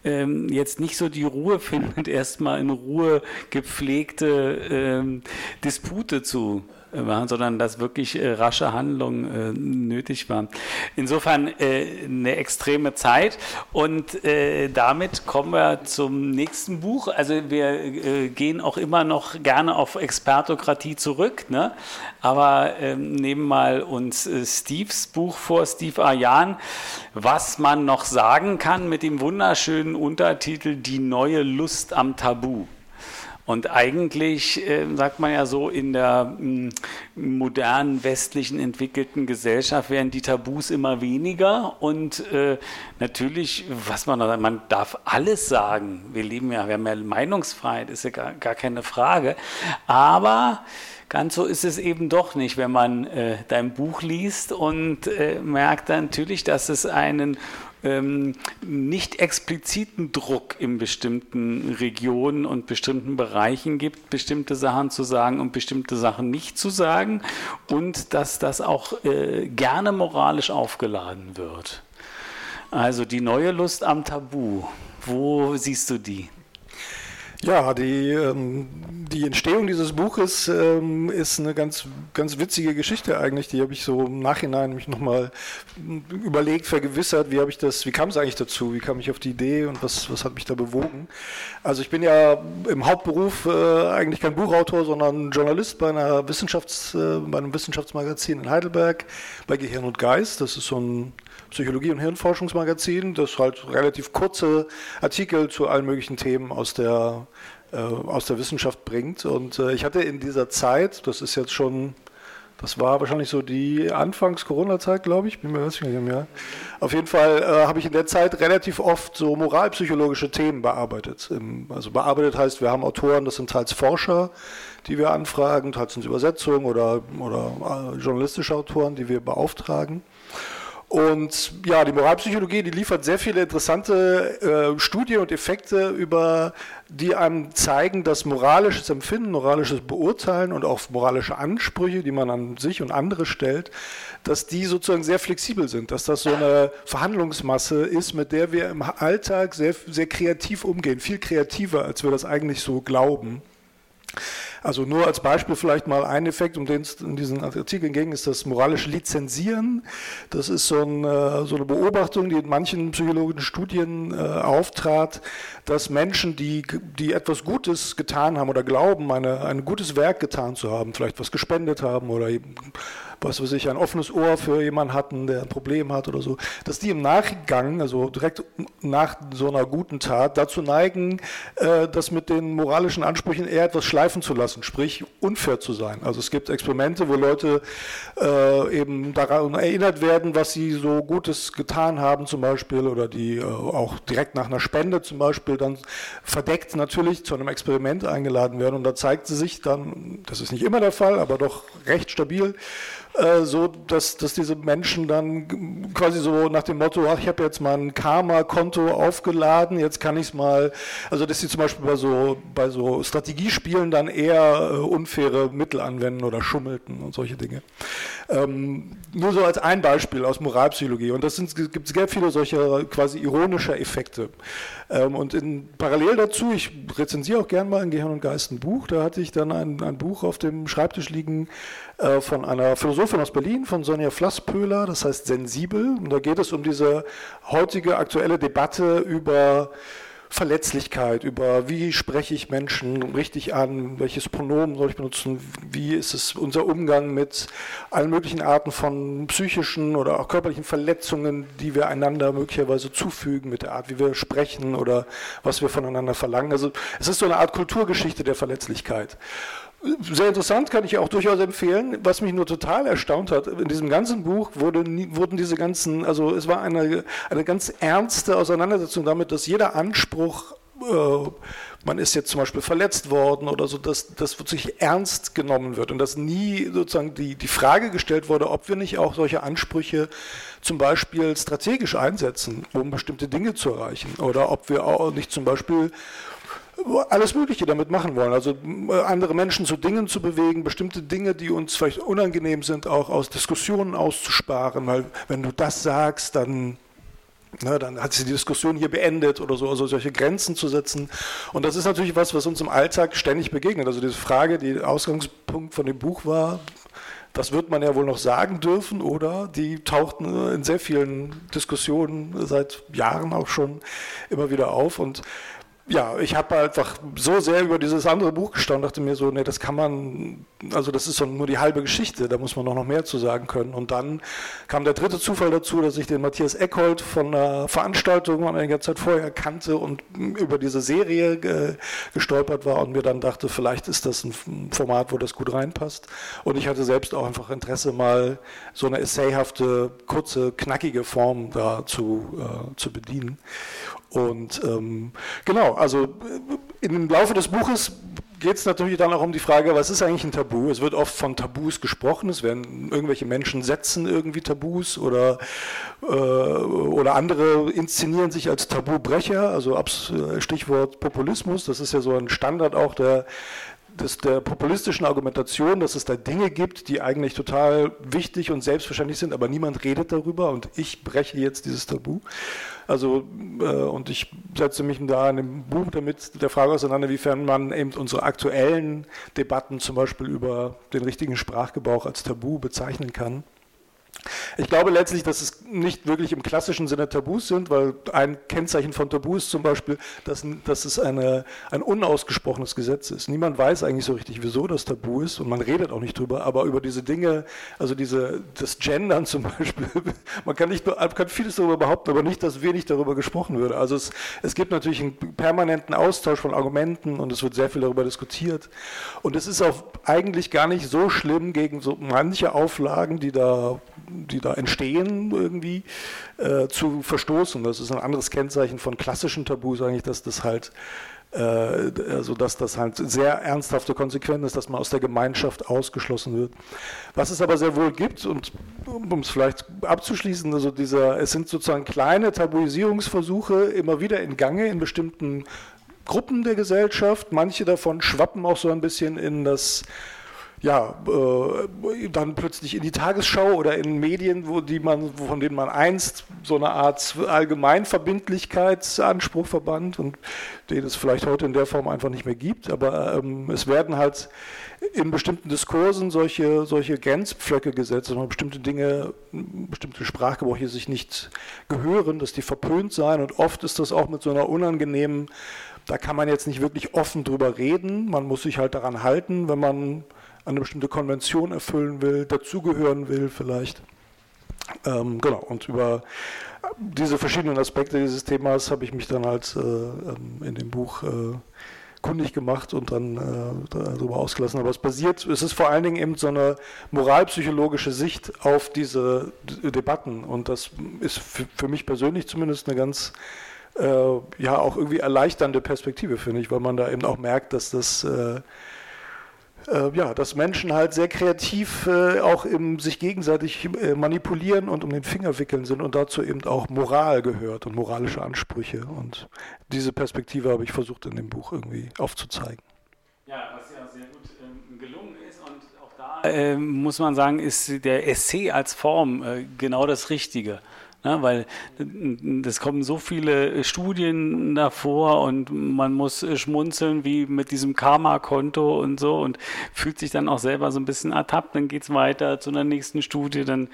ähm, jetzt nicht so die Ruhe findet, erstmal in Ruhe gepflegte ähm, Dispute zu waren, sondern dass wirklich äh, rasche Handlung äh, nötig war. Insofern äh, eine extreme Zeit und äh, damit kommen wir zum nächsten Buch. Also wir äh, gehen auch immer noch gerne auf Expertokratie zurück, ne? aber ähm, nehmen mal uns äh, Steves Buch vor, Steve Ayan, was man noch sagen kann mit dem wunderschönen Untertitel Die neue Lust am Tabu. Und eigentlich äh, sagt man ja so, in der m, modernen, westlichen, entwickelten Gesellschaft werden die Tabus immer weniger. Und äh, natürlich, was man da man darf alles sagen. Wir leben ja, wir haben ja Meinungsfreiheit, ist ja gar, gar keine Frage. Aber Ganz so ist es eben doch nicht, wenn man äh, dein Buch liest und äh, merkt dann natürlich, dass es einen ähm, nicht expliziten Druck in bestimmten Regionen und bestimmten Bereichen gibt, bestimmte Sachen zu sagen und bestimmte Sachen nicht zu sagen und dass das auch äh, gerne moralisch aufgeladen wird. Also die neue Lust am Tabu, wo siehst du die? Ja, die, ähm, die Entstehung dieses Buches ähm, ist eine ganz, ganz witzige Geschichte eigentlich. Die habe ich so im Nachhinein mich nochmal überlegt, vergewissert, wie habe ich das, wie kam es eigentlich dazu, wie kam ich auf die Idee und was, was hat mich da bewogen. Also ich bin ja im Hauptberuf äh, eigentlich kein Buchautor, sondern Journalist bei einer Wissenschafts, äh, bei einem Wissenschaftsmagazin in Heidelberg, bei Gehirn und Geist. Das ist so ein Psychologie- und Hirnforschungsmagazin, das halt relativ kurze Artikel zu allen möglichen Themen aus der, äh, aus der Wissenschaft bringt. Und äh, ich hatte in dieser Zeit, das ist jetzt schon, das war wahrscheinlich so die Anfangs-Corona-Zeit, glaube ich, bin mir ganz nicht mehr. Auf jeden Fall äh, habe ich in der Zeit relativ oft so moralpsychologische Themen bearbeitet. also bearbeitet heißt, wir haben Autoren, das sind teils Forscher, die wir anfragen, teils sind Übersetzungen oder, oder äh, journalistische Autoren, die wir beauftragen. Und ja, die Moralpsychologie, die liefert sehr viele interessante äh, Studien und Effekte, über die einem zeigen, dass moralisches Empfinden, moralisches Beurteilen und auch moralische Ansprüche, die man an sich und andere stellt, dass die sozusagen sehr flexibel sind, dass das so eine Verhandlungsmasse ist, mit der wir im Alltag sehr, sehr kreativ umgehen, viel kreativer, als wir das eigentlich so glauben. Also nur als Beispiel vielleicht mal ein Effekt, um den es in diesen Artikeln ging, ist das moralische Lizenzieren. Das ist so, ein, äh, so eine Beobachtung, die in manchen psychologischen Studien äh, auftrat, dass Menschen, die, die etwas Gutes getan haben oder glauben, eine, ein gutes Werk getan zu haben, vielleicht was gespendet haben oder was weiß ich, ein offenes Ohr für jemanden hatten, der ein Problem hat oder so, dass die im Nachgang, also direkt nach so einer guten Tat, dazu neigen, äh, das mit den moralischen Ansprüchen eher etwas schleifen zu lassen, sprich unfair zu sein. Also es gibt Experimente, wo Leute äh, eben daran erinnert werden, was sie so Gutes getan haben zum Beispiel oder die äh, auch direkt nach einer Spende zum Beispiel dann verdeckt natürlich zu einem Experiment eingeladen werden und da zeigt sie sich dann, das ist nicht immer der Fall, aber doch recht stabil, äh, so, dass, dass diese Menschen dann quasi so nach dem Motto, ach, ich habe jetzt mal ein Karma-Konto aufgeladen, jetzt kann ich es mal, also dass sie zum Beispiel bei so, bei so Strategiespielen dann eher äh, unfaire Mittel anwenden oder schummelten und solche Dinge. Ähm, nur so als ein Beispiel aus Moralpsychologie. Und das gibt sehr viele solcher quasi ironischer Effekte. Ähm, und in, parallel dazu, ich rezensiere auch gern mal in Gehirn und Geist ein Buch, da hatte ich dann ein, ein Buch auf dem Schreibtisch liegen äh, von einer Philosophin aus Berlin, von Sonja Flasspöhler, das heißt Sensibel. Und da geht es um diese heutige aktuelle Debatte über Verletzlichkeit, über wie spreche ich Menschen richtig an, welches Pronomen soll ich benutzen, wie ist es unser Umgang mit allen möglichen Arten von psychischen oder auch körperlichen Verletzungen, die wir einander möglicherweise zufügen, mit der Art, wie wir sprechen oder was wir voneinander verlangen. Also es ist so eine Art Kulturgeschichte der Verletzlichkeit sehr interessant, kann ich auch durchaus empfehlen. Was mich nur total erstaunt hat, in diesem ganzen Buch wurde, wurden diese ganzen, also es war eine, eine ganz ernste Auseinandersetzung damit, dass jeder Anspruch, äh, man ist jetzt zum Beispiel verletzt worden oder so, dass das wirklich ernst genommen wird und dass nie sozusagen die, die Frage gestellt wurde, ob wir nicht auch solche Ansprüche zum Beispiel strategisch einsetzen, um bestimmte Dinge zu erreichen oder ob wir auch nicht zum Beispiel alles Mögliche damit machen wollen. Also äh, andere Menschen zu Dingen zu bewegen, bestimmte Dinge, die uns vielleicht unangenehm sind, auch aus Diskussionen auszusparen, weil wenn du das sagst, dann na, dann hat sich die Diskussion hier beendet oder so, also solche Grenzen zu setzen. Und das ist natürlich was, was uns im Alltag ständig begegnet. Also diese Frage, die Ausgangspunkt von dem Buch war, das wird man ja wohl noch sagen dürfen, oder? Die tauchten in sehr vielen Diskussionen seit Jahren auch schon immer wieder auf. Und ja, ich habe einfach so sehr über dieses andere Buch gestaunt, dachte mir so, nee, das kann man, also das ist so nur die halbe Geschichte, da muss man noch mehr zu sagen können. Und dann kam der dritte Zufall dazu, dass ich den Matthias Eckhold von einer Veranstaltung einige Zeit vorher kannte und über diese Serie ge gestolpert war und mir dann dachte, vielleicht ist das ein Format, wo das gut reinpasst. Und ich hatte selbst auch einfach Interesse, mal so eine essayhafte, kurze, knackige Form da zu, äh, zu bedienen. Und ähm, genau, also im Laufe des Buches geht es natürlich dann auch um die Frage, was ist eigentlich ein Tabu? Es wird oft von Tabus gesprochen, es werden irgendwelche Menschen setzen irgendwie Tabus oder, äh, oder andere inszenieren sich als Tabubrecher, also Stichwort Populismus, das ist ja so ein Standard auch der des, der populistischen Argumentation, dass es da Dinge gibt, die eigentlich total wichtig und selbstverständlich sind, aber niemand redet darüber und ich breche jetzt dieses Tabu. Also, äh, und ich setze mich da in dem Buch damit der Frage auseinander, wiefern man eben unsere aktuellen Debatten zum Beispiel über den richtigen Sprachgebrauch als Tabu bezeichnen kann. Ich glaube letztlich, dass es nicht wirklich im klassischen Sinne Tabus sind, weil ein Kennzeichen von Tabus ist zum Beispiel, dass, dass es eine, ein unausgesprochenes Gesetz ist. Niemand weiß eigentlich so richtig, wieso das Tabu ist und man redet auch nicht drüber, aber über diese Dinge, also diese, das Gendern zum Beispiel, man kann, nicht, man kann vieles darüber behaupten, aber nicht, dass wenig darüber gesprochen würde. Also es, es gibt natürlich einen permanenten Austausch von Argumenten und es wird sehr viel darüber diskutiert. Und es ist auch eigentlich gar nicht so schlimm gegen so manche Auflagen, die da die da entstehen, irgendwie äh, zu verstoßen. Das ist ein anderes Kennzeichen von klassischen Tabus eigentlich, dass das halt äh, also dass das halt sehr ernsthafte Konsequenzen ist, dass man aus der Gemeinschaft ausgeschlossen wird. Was es aber sehr wohl gibt, und um es vielleicht abzuschließen, also dieser, es sind sozusagen kleine Tabuisierungsversuche immer wieder in Gange in bestimmten Gruppen der Gesellschaft. Manche davon schwappen auch so ein bisschen in das ja, äh, dann plötzlich in die Tagesschau oder in Medien, wo die man, von denen man einst so eine Art Allgemeinverbindlichkeitsanspruch verband und den es vielleicht heute in der Form einfach nicht mehr gibt. Aber ähm, es werden halt in bestimmten Diskursen solche, solche Grenzpflöcke gesetzt, dass man bestimmte Dinge, bestimmte Sprachgebrauche sich nicht gehören, dass die verpönt seien. Und oft ist das auch mit so einer unangenehmen, da kann man jetzt nicht wirklich offen drüber reden. Man muss sich halt daran halten, wenn man eine bestimmte Konvention erfüllen will, dazugehören will vielleicht. Ähm, genau, und über diese verschiedenen Aspekte dieses Themas habe ich mich dann halt äh, ähm, in dem Buch äh, kundig gemacht und dann äh, darüber ausgelassen. Aber es basiert, es ist vor allen Dingen eben so eine moralpsychologische Sicht auf diese Debatten und das ist für, mich persönlich zumindest eine ganz äh, ja auch irgendwie erleichternde Perspektive, finde ich, weil man da eben auch merkt, dass das äh, ja, dass Menschen halt sehr kreativ äh, auch im, sich gegenseitig äh, manipulieren und um den Finger wickeln sind und dazu eben auch Moral gehört und moralische Ansprüche. Und diese Perspektive habe ich versucht in dem Buch irgendwie aufzuzeigen. Ja, was ja sehr gut ähm, gelungen ist und auch da äh, muss man sagen, ist der Essay als Form äh, genau das Richtige. Ne, weil es kommen so viele Studien davor und man muss schmunzeln wie mit diesem Karma-Konto und so und fühlt sich dann auch selber so ein bisschen ertappt. Dann geht es weiter zu einer nächsten Studie, dann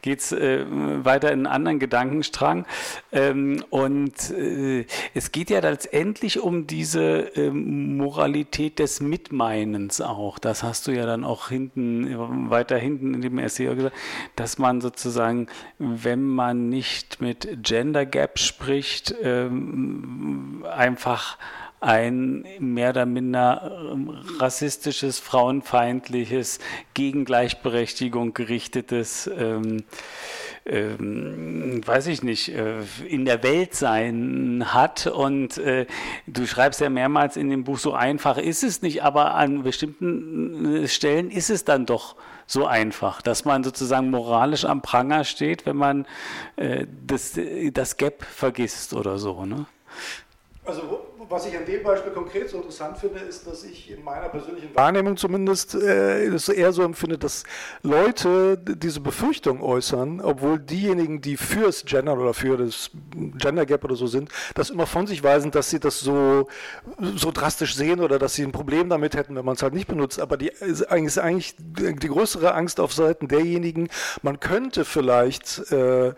geht es äh, weiter in einen anderen Gedankenstrang. Ähm, und äh, es geht ja letztendlich um diese äh, Moralität des Mitmeinens auch. Das hast du ja dann auch hinten, weiter hinten in dem Essay gesagt, dass man sozusagen, wenn man nicht nicht mit Gender Gap spricht, ähm, einfach ein mehr oder minder ähm, rassistisches, frauenfeindliches, gegen Gleichberechtigung gerichtetes, ähm, ähm, weiß ich nicht, äh, in der Welt sein hat. Und äh, du schreibst ja mehrmals in dem Buch, so einfach ist es nicht, aber an bestimmten äh, Stellen ist es dann doch so einfach, dass man sozusagen moralisch am Pranger steht, wenn man äh, das, das Gap vergisst oder so. Ne? Also was ich an dem Beispiel konkret so interessant finde, ist, dass ich in meiner persönlichen Wahrnehmung zumindest äh, eher so empfinde, dass Leute diese Befürchtung äußern, obwohl diejenigen, die fürs Gender oder für das Gender Gap oder so sind, das immer von sich weisen, dass sie das so, so drastisch sehen oder dass sie ein Problem damit hätten, wenn man es halt nicht benutzt. Aber die ist eigentlich die größere Angst auf Seiten derjenigen, man könnte vielleicht äh,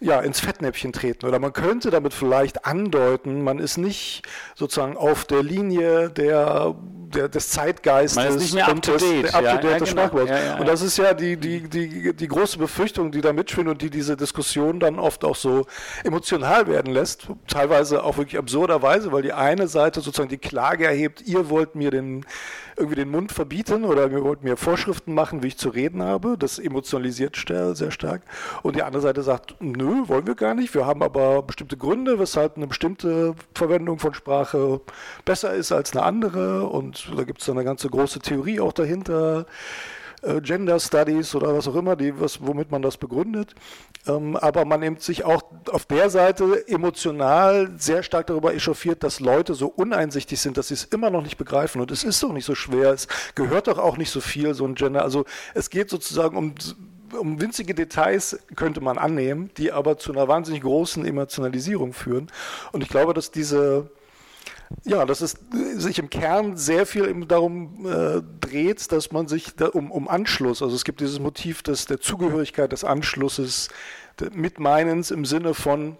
ja, ins Fettnäpfchen treten. Oder man könnte damit vielleicht andeuten, man ist nicht sozusagen auf der Linie der, der des Zeitgeistes man ist nicht mehr und up to date. des, -date ja, des genau. ja, ja, und das ist ja die, die, die, die große Befürchtung, die da mitschwingt und die diese Diskussion dann oft auch so emotional werden lässt. Teilweise auch wirklich absurderweise, weil die eine Seite sozusagen die Klage erhebt, ihr wollt mir den irgendwie den Mund verbieten oder mir Vorschriften machen, wie ich zu reden habe. Das emotionalisiert sehr stark. Und die andere Seite sagt, nö, wollen wir gar nicht. Wir haben aber bestimmte Gründe, weshalb eine bestimmte Verwendung von Sprache besser ist als eine andere. Und da gibt es eine ganze große Theorie auch dahinter. Äh, Gender Studies oder was auch immer, die, was, womit man das begründet. Ähm, aber man nimmt sich auch auf der Seite emotional sehr stark darüber echauffiert, dass Leute so uneinsichtig sind, dass sie es immer noch nicht begreifen. Und es ist doch nicht so schwer, es gehört doch auch nicht so viel, so ein Gender. Also es geht sozusagen um um winzige Details könnte man annehmen, die aber zu einer wahnsinnig großen Emotionalisierung führen. Und ich glaube, dass diese, ja, dass es sich im Kern sehr viel darum äh, dreht, dass man sich da, um, um Anschluss, also es gibt dieses Motiv des, der Zugehörigkeit, des Anschlusses, Mitmeinens im Sinne von,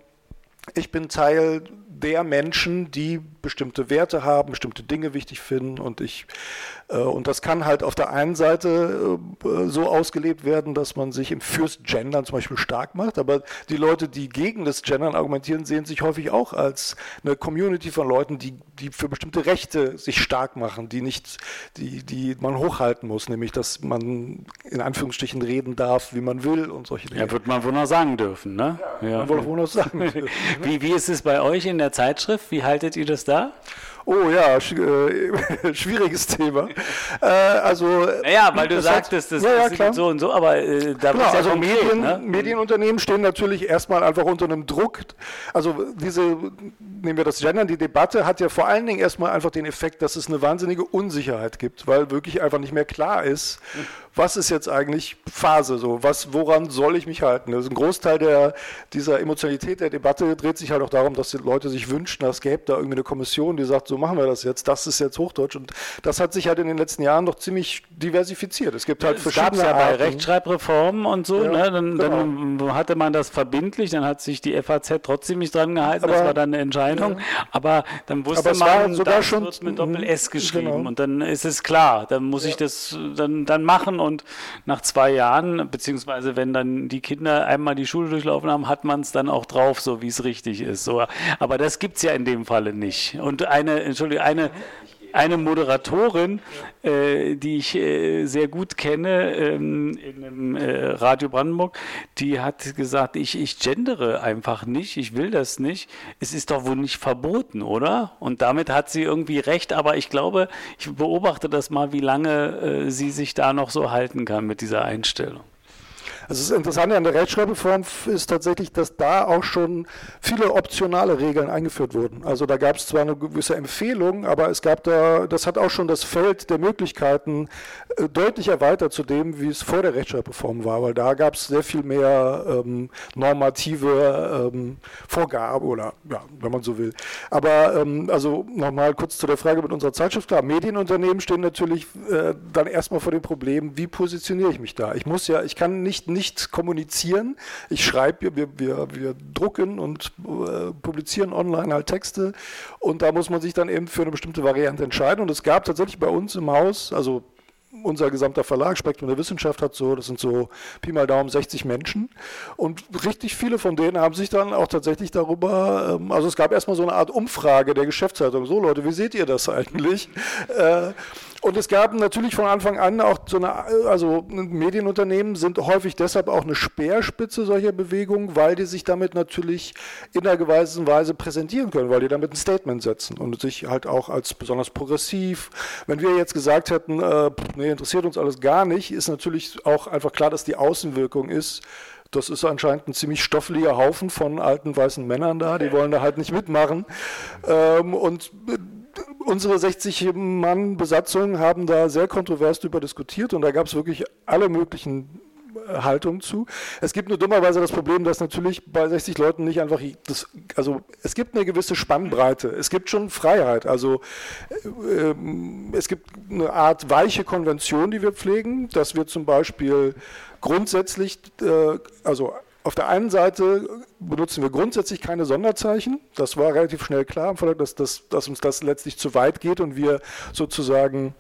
ich bin Teil der Menschen, die bestimmte Werte haben, bestimmte Dinge wichtig finden und ich äh, und das kann halt auf der einen Seite äh, so ausgelebt werden, dass man sich im fürs Gendern zum Beispiel stark macht, aber die Leute, die gegen das Gendern argumentieren, sehen sich häufig auch als eine Community von Leuten, die, die für bestimmte Rechte sich stark machen, die nicht, die, die man hochhalten muss, nämlich dass man in Anführungsstrichen reden darf, wie man will und solche Dinge. Ja, wird man wohl noch sagen dürfen, ne? Ja, ja. man wohl noch sagen dürfen. wie, wie ist es bei euch in der Zeitschrift? Wie haltet ihr das da? dette. Oh ja, sch äh, schwieriges Thema. Äh, also, naja, weil du das sagtest, das ja, ja, ist so und so, aber äh, da genau, ja also konkret, Medien, ne? Medienunternehmen stehen natürlich erstmal einfach unter einem Druck. Also diese, nehmen wir das Gendern, die Debatte hat ja vor allen Dingen erstmal einfach den Effekt, dass es eine wahnsinnige Unsicherheit gibt, weil wirklich einfach nicht mehr klar ist, was ist jetzt eigentlich Phase so, was, woran soll ich mich halten? Also ein Großteil der, dieser Emotionalität der Debatte dreht sich halt auch darum, dass die Leute sich wünschen, es gäbe da irgendwie eine Kommission, die sagt, so machen wir das jetzt, das ist jetzt Hochdeutsch und das hat sich halt in den letzten Jahren doch ziemlich diversifiziert. Es gibt halt es verschiedene ja bei Rechtschreibreformen und so, ja, ne? dann, genau. dann, hatte man das verbindlich, dann hat sich die FAZ trotzdem nicht dran gehalten, aber, das war dann eine Entscheidung, ja. aber dann wusste aber man, sogar das schon, wird mit Doppel-S geschrieben genau. und dann ist es klar, dann muss ich das dann, dann machen und nach zwei Jahren, beziehungsweise wenn dann die Kinder einmal die Schule durchlaufen haben, hat man es dann auch drauf, so wie es richtig ist. So, aber das gibt es ja in dem Falle nicht. Und eine, Entschuldigung, eine, eine Moderatorin, äh, die ich äh, sehr gut kenne ähm, in einem, äh, Radio Brandenburg, die hat gesagt, ich, ich gendere einfach nicht, ich will das nicht. Es ist doch wohl nicht verboten, oder? Und damit hat sie irgendwie recht, aber ich glaube, ich beobachte das mal, wie lange äh, sie sich da noch so halten kann mit dieser Einstellung. Also das Interessante an der Rechtschreibreform ist tatsächlich, dass da auch schon viele optionale Regeln eingeführt wurden. Also da gab es zwar eine gewisse Empfehlung, aber es gab da, das hat auch schon das Feld der Möglichkeiten äh, deutlich erweitert zu dem, wie es vor der Rechtschreibreform war, weil da gab es sehr viel mehr ähm, normative ähm, Vorgaben oder ja, wenn man so will. Aber ähm, also nochmal kurz zu der Frage mit unserer Zeitschrift. Klar, Medienunternehmen stehen natürlich äh, dann erstmal vor dem Problem, wie positioniere ich mich da? Ich muss ja, ich kann nicht nicht kommunizieren. Ich schreibe, wir, wir, wir drucken und äh, publizieren online halt Texte und da muss man sich dann eben für eine bestimmte Variante entscheiden. Und es gab tatsächlich bei uns im Haus, also unser gesamter Verlag, Spektrum der Wissenschaft, hat so, das sind so Pi mal Daumen 60 Menschen. Und richtig viele von denen haben sich dann auch tatsächlich darüber, ähm, also es gab erstmal so eine Art Umfrage der Geschäftszeitung. So Leute, wie seht ihr das eigentlich? Und es gab natürlich von Anfang an auch so eine, also Medienunternehmen sind häufig deshalb auch eine Speerspitze solcher Bewegungen, weil die sich damit natürlich in einer gewissen Weise präsentieren können, weil die damit ein Statement setzen und sich halt auch als besonders progressiv. Wenn wir jetzt gesagt hätten, äh, nee, interessiert uns alles gar nicht, ist natürlich auch einfach klar, dass die Außenwirkung ist, das ist anscheinend ein ziemlich stoffeliger Haufen von alten weißen Männern da, die wollen da halt nicht mitmachen. Ähm, und unsere 60-Mann-Besatzung haben da sehr kontrovers darüber diskutiert und da gab es wirklich alle möglichen äh, Haltungen zu. Es gibt nur dummerweise das Problem, dass natürlich bei 60 Leuten nicht einfach, das, also es gibt eine gewisse Spannbreite, es gibt schon Freiheit, also äh, ähm, es gibt eine Art weiche Konvention, die wir pflegen, dass wir zum Beispiel grundsätzlich, äh, also auf der einen Seite benutzen wir grundsätzlich keine Sonderzeichen. Das war relativ schnell klar, dass, dass, dass uns das letztlich zu weit geht und wir sozusagen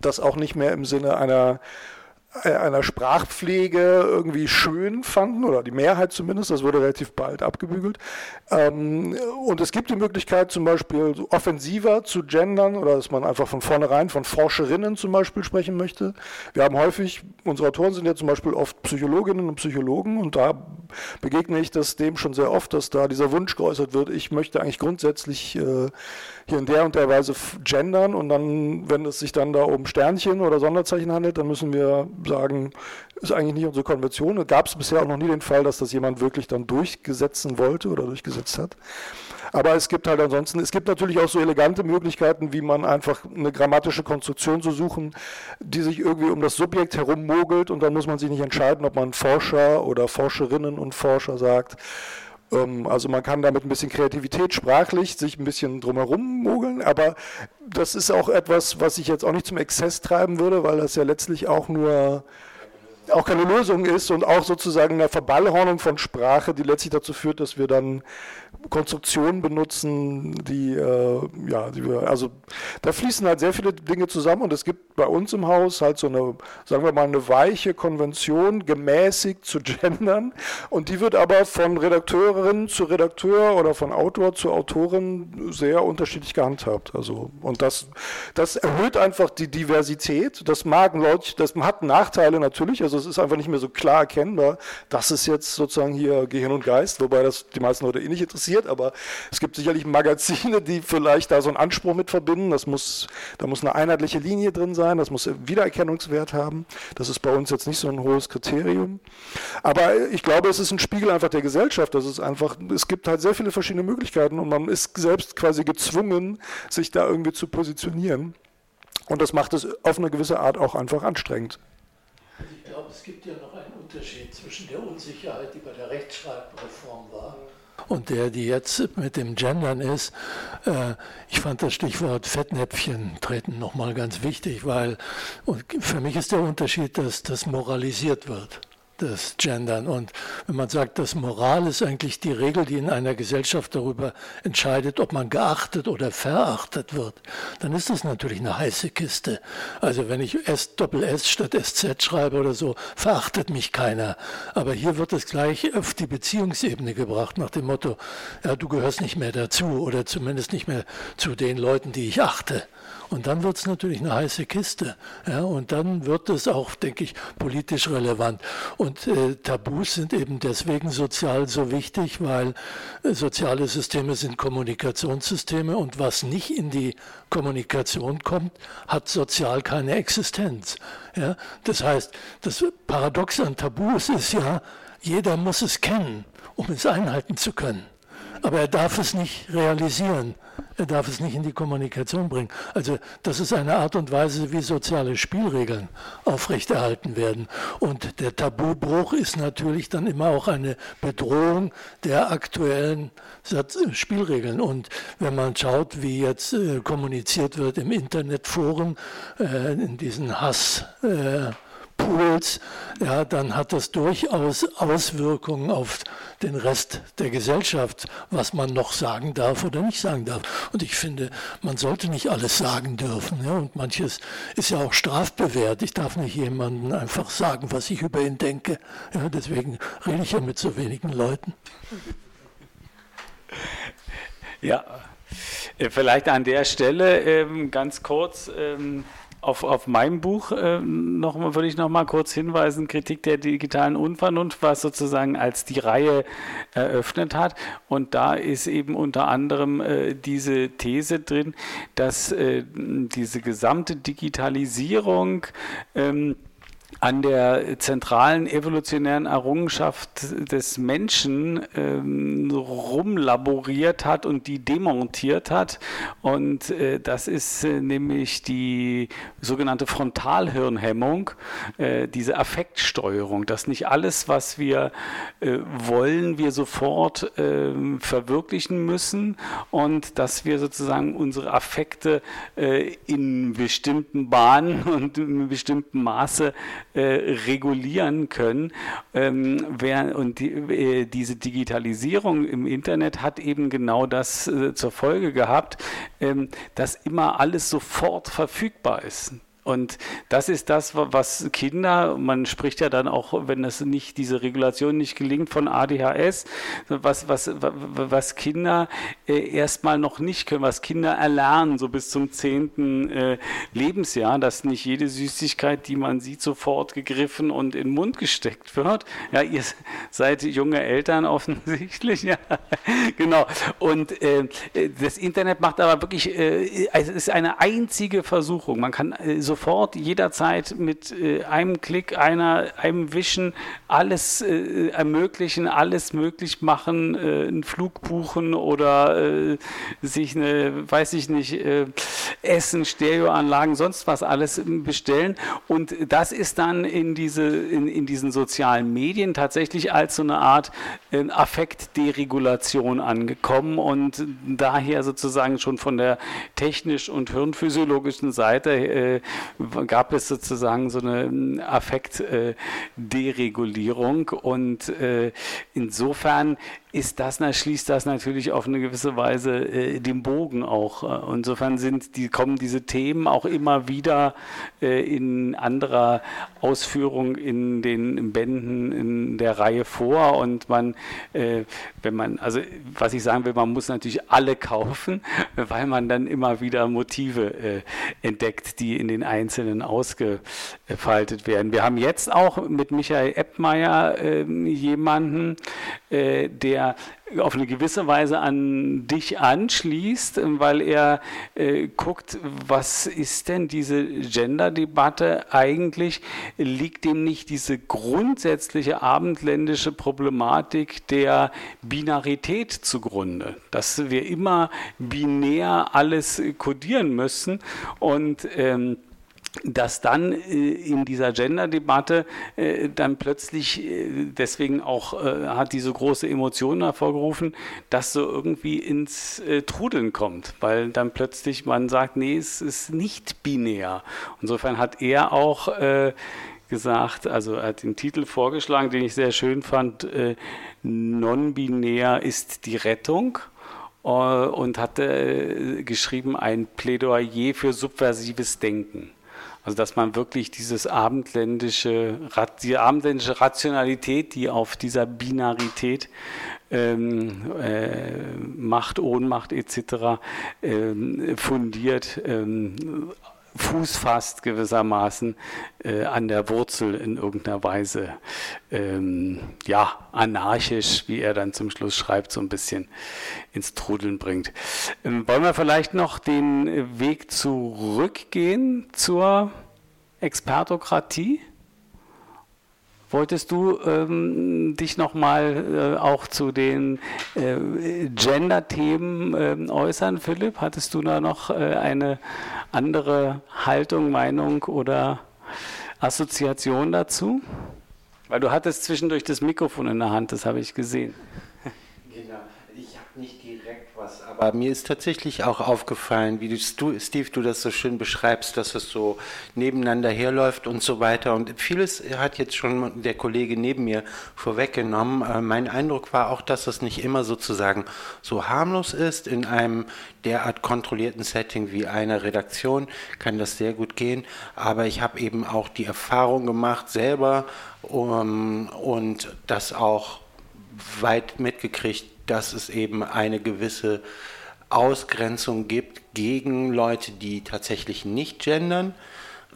das auch nicht mehr im Sinne einer einer Sprachpflege irgendwie schön fanden, oder die Mehrheit zumindest, das wurde relativ bald abgebügelt. Ähm, und es gibt die Möglichkeit zum Beispiel offensiver zu gendern oder dass man einfach von vornherein von Forscherinnen zum Beispiel sprechen möchte. Wir haben häufig, unsere Autoren sind ja zum Beispiel oft Psychologinnen und Psychologen und da begegne ich das dem schon sehr oft, dass da dieser Wunsch geäußert wird, ich möchte eigentlich grundsätzlich äh, hier in der und der Weise gendern und dann, wenn es sich dann da um Sternchen oder Sonderzeichen handelt, dann müssen wir sagen, ist eigentlich nicht unsere Konvention. Gab es bisher auch noch nie den Fall, dass das jemand wirklich dann durchgesetzen wollte oder durchgesetzt hat. Aber es gibt halt ansonsten, es gibt natürlich auch so elegante Möglichkeiten, wie man einfach eine grammatische Konstruktion zu suchen, die sich irgendwie um das Subjekt herummogelt und dann muss man sich nicht entscheiden, ob man Forscher oder Forscherinnen und Forscher sagt. Ähm, also man kann damit ein bisschen Kreativität sprachlich sich ein bisschen drumherum mogeln, aber das ist auch etwas, was ich jetzt auch nicht zum Exzess treiben würde, weil das ja letztlich auch nur auch keine Lösung ist und auch sozusagen eine Verballhornung von Sprache, die letztlich dazu führt, dass wir dann Konstruktionen benutzen, die, äh, ja, die wir, also da fließen halt sehr viele Dinge zusammen und es gibt bei uns im Haus halt so eine, sagen wir mal, eine weiche Konvention, gemäßigt zu gendern und die wird aber von Redakteurin zu Redakteur oder von Autor zu Autorin sehr unterschiedlich gehandhabt. Also, und das, das erhöht einfach die Diversität. Das mag Leute, das hat Nachteile natürlich, also es ist einfach nicht mehr so klar erkennbar, das ist jetzt sozusagen hier Gehirn und Geist, wobei das die meisten Leute eh nicht interessiert interessiert, aber es gibt sicherlich Magazine, die vielleicht da so einen Anspruch mit verbinden. Das muss, da muss eine einheitliche Linie drin sein, das muss Wiedererkennungswert haben. Das ist bei uns jetzt nicht so ein hohes Kriterium. Aber ich glaube, es ist ein Spiegel einfach der Gesellschaft. Das ist einfach, es gibt halt sehr viele verschiedene Möglichkeiten und man ist selbst quasi gezwungen, sich da irgendwie zu positionieren. Und das macht es auf eine gewisse Art auch einfach anstrengend. Ich glaube, es gibt ja noch einen Unterschied zwischen der Unsicherheit, die bei der Rechtschreibreform war, und der, die jetzt mit dem Gendern ist. Äh, ich fand das Stichwort Fettnäpfchen treten nochmal ganz wichtig, weil für mich ist der Unterschied, dass das moralisiert wird das Gendern. Und wenn man sagt, dass Moral ist eigentlich die Regel, die in einer Gesellschaft darüber entscheidet, ob man geachtet oder verachtet wird, dann ist das natürlich eine heiße Kiste. Also wenn ich S Doppel S statt SZ schreibe oder so, verachtet mich keiner. Aber hier wird es gleich auf die Beziehungsebene gebracht, nach dem Motto, ja, du gehörst nicht mehr dazu oder zumindest nicht mehr zu den Leuten, die ich achte. Und dann wird es natürlich eine heiße Kiste. Ja, und dann wird es auch, denke ich, politisch relevant. Und äh, Tabus sind eben deswegen sozial so wichtig, weil äh, soziale Systeme sind Kommunikationssysteme und was nicht in die Kommunikation kommt, hat sozial keine Existenz. Ja, das heißt, das Paradox an Tabus ist ja, jeder muss es kennen, um es einhalten zu können aber er darf es nicht realisieren. Er darf es nicht in die Kommunikation bringen. Also das ist eine Art und Weise, wie soziale Spielregeln aufrechterhalten werden. Und der Tabubruch ist natürlich dann immer auch eine Bedrohung der aktuellen Spielregeln. Und wenn man schaut, wie jetzt äh, kommuniziert wird im Internetforen, äh, in diesen Hass. Äh, Pools, ja, dann hat das durchaus Auswirkungen auf den Rest der Gesellschaft, was man noch sagen darf oder nicht sagen darf. Und ich finde, man sollte nicht alles sagen dürfen. Ja, und manches ist ja auch strafbewehrt. Ich darf nicht jemandem einfach sagen, was ich über ihn denke. Ja, deswegen rede ich ja mit so wenigen Leuten. Ja, äh, vielleicht an der Stelle ähm, ganz kurz. Ähm auf, auf meinem Buch äh, noch würde ich noch mal kurz hinweisen, Kritik der digitalen Unvernunft, was sozusagen als die Reihe eröffnet hat. Und da ist eben unter anderem äh, diese These drin, dass äh, diese gesamte Digitalisierung ähm, an der zentralen evolutionären Errungenschaft des Menschen ähm, rumlaboriert hat und die demontiert hat. Und äh, das ist äh, nämlich die sogenannte Frontalhirnhemmung, äh, diese Affektsteuerung, dass nicht alles, was wir äh, wollen, wir sofort ähm, verwirklichen müssen und dass wir sozusagen unsere Affekte äh, in bestimmten Bahnen und in bestimmtem Maße äh, regulieren können. Ähm, wer, und die, äh, diese Digitalisierung im Internet hat eben genau das äh, zur Folge gehabt, ähm, dass immer alles sofort verfügbar ist. Und das ist das, was Kinder, man spricht ja dann auch, wenn das nicht, diese Regulation nicht gelingt von ADHS, was, was, was Kinder äh, erstmal noch nicht können, was Kinder erlernen, so bis zum zehnten äh, Lebensjahr, dass nicht jede Süßigkeit, die man sieht, sofort gegriffen und in den Mund gesteckt wird. Ja, ihr seid junge Eltern offensichtlich, ja, genau. Und äh, das Internet macht aber wirklich, es ist eine einzige Versuchung. Man kann so sofort jederzeit mit äh, einem Klick, einer, einem Wischen alles äh, ermöglichen, alles möglich machen, äh, einen Flug buchen oder äh, sich eine, weiß ich nicht, äh, Essen, Stereoanlagen, sonst was alles bestellen. Und das ist dann in, diese, in, in diesen sozialen Medien tatsächlich als so eine Art äh, Affektderegulation angekommen und daher sozusagen schon von der technisch und hirnphysiologischen Seite äh, gab es sozusagen so eine ähm, Affektderegulierung und äh, insofern ist das, schließt das natürlich auf eine gewisse Weise äh, den Bogen auch. Äh, insofern sind die, kommen diese Themen auch immer wieder äh, in anderer Ausführung in den Bänden in der Reihe vor. Und man, äh, wenn man, also was ich sagen will, man muss natürlich alle kaufen, weil man dann immer wieder Motive äh, entdeckt, die in den einzelnen ausgefaltet werden. Wir haben jetzt auch mit Michael Eppmeier ähm, jemanden, äh, der auf eine gewisse Weise an dich anschließt, weil er äh, guckt, was ist denn diese Gender-Debatte eigentlich? Liegt dem nicht diese grundsätzliche abendländische Problematik der Binarität zugrunde? Dass wir immer binär alles kodieren müssen und ähm, dass dann äh, in dieser Gender-Debatte äh, dann plötzlich, äh, deswegen auch hat diese große Emotion hervorgerufen, dass so irgendwie ins Trudeln kommt, weil dann plötzlich man sagt, nee, es ist nicht binär. Insofern hat er auch gesagt, also er hat den Titel vorgeschlagen, den ich sehr schön fand, non-binär ist die Rettung und hatte geschrieben ein Plädoyer für subversives Denken. Also dass man wirklich dieses abendländische, die abendländische Rationalität, die auf dieser Binarität ähm, äh, Macht, Ohnmacht etc. Ähm, fundiert, ähm, Fuß fasst gewissermaßen äh, an der Wurzel in irgendeiner Weise, ähm, ja, anarchisch, wie er dann zum Schluss schreibt, so ein bisschen ins Trudeln bringt. Ähm, wollen wir vielleicht noch den Weg zurückgehen zur Expertokratie? Wolltest du ähm, dich nochmal äh, auch zu den äh, Gender-Themen äh, äußern, Philipp? Hattest du da noch äh, eine andere Haltung, Meinung oder Assoziation dazu? Weil du hattest zwischendurch das Mikrofon in der Hand, das habe ich gesehen. Aber mir ist tatsächlich auch aufgefallen, wie du, Steve, du das so schön beschreibst, dass es so nebeneinander herläuft und so weiter. Und vieles hat jetzt schon der Kollege neben mir vorweggenommen. Äh, mein Eindruck war auch, dass es nicht immer sozusagen so harmlos ist. In einem derart kontrollierten Setting wie einer Redaktion kann das sehr gut gehen. Aber ich habe eben auch die Erfahrung gemacht selber um, und das auch weit mitgekriegt, dass es eben eine gewisse Ausgrenzung gibt gegen Leute, die tatsächlich nicht gendern.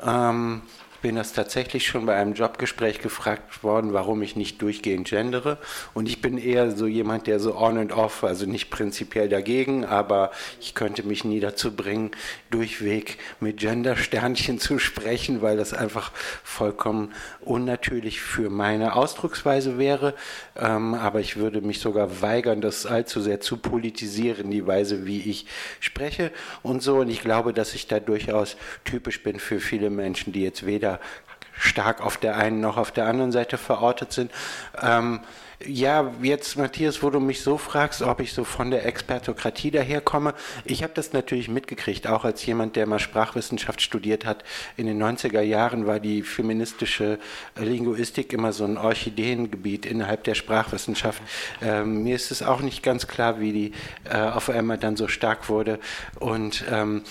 Ähm, bin das tatsächlich schon bei einem Jobgespräch gefragt worden, warum ich nicht durchgehend gendere. Und ich bin eher so jemand, der so on and off, also nicht prinzipiell dagegen, aber ich könnte mich nie dazu bringen, durchweg mit Gender-Sternchen zu sprechen, weil das einfach vollkommen unnatürlich für meine Ausdrucksweise wäre. Ähm, aber ich würde mich sogar weigern, das allzu sehr zu politisieren, die Weise, wie ich spreche und so. Und ich glaube, dass ich da durchaus typisch bin für viele Menschen, die jetzt weder stark auf der einen noch auf der anderen Seite verortet sind. Ähm, ja, jetzt Matthias, wo du mich so fragst, ob ich so von der Expertokratie daherkomme, ich habe das natürlich mitgekriegt, auch als jemand, der mal Sprachwissenschaft studiert hat. In den 90er Jahren war die feministische Linguistik immer so ein Orchideengebiet innerhalb der Sprachwissenschaft. Ähm, mir ist es auch nicht ganz klar, wie die äh, auf einmal dann so stark wurde und ähm,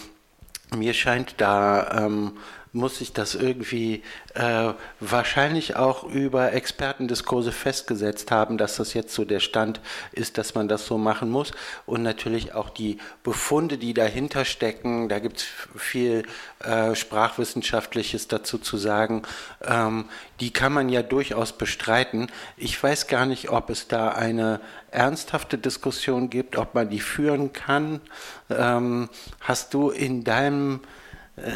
mir scheint da ähm, muss sich das irgendwie äh, wahrscheinlich auch über Expertendiskurse festgesetzt haben, dass das jetzt so der Stand ist, dass man das so machen muss. Und natürlich auch die Befunde, die dahinter stecken, da gibt es viel äh, Sprachwissenschaftliches dazu zu sagen, ähm, die kann man ja durchaus bestreiten. Ich weiß gar nicht, ob es da eine ernsthafte Diskussion gibt, ob man die führen kann. Ähm, hast du in deinem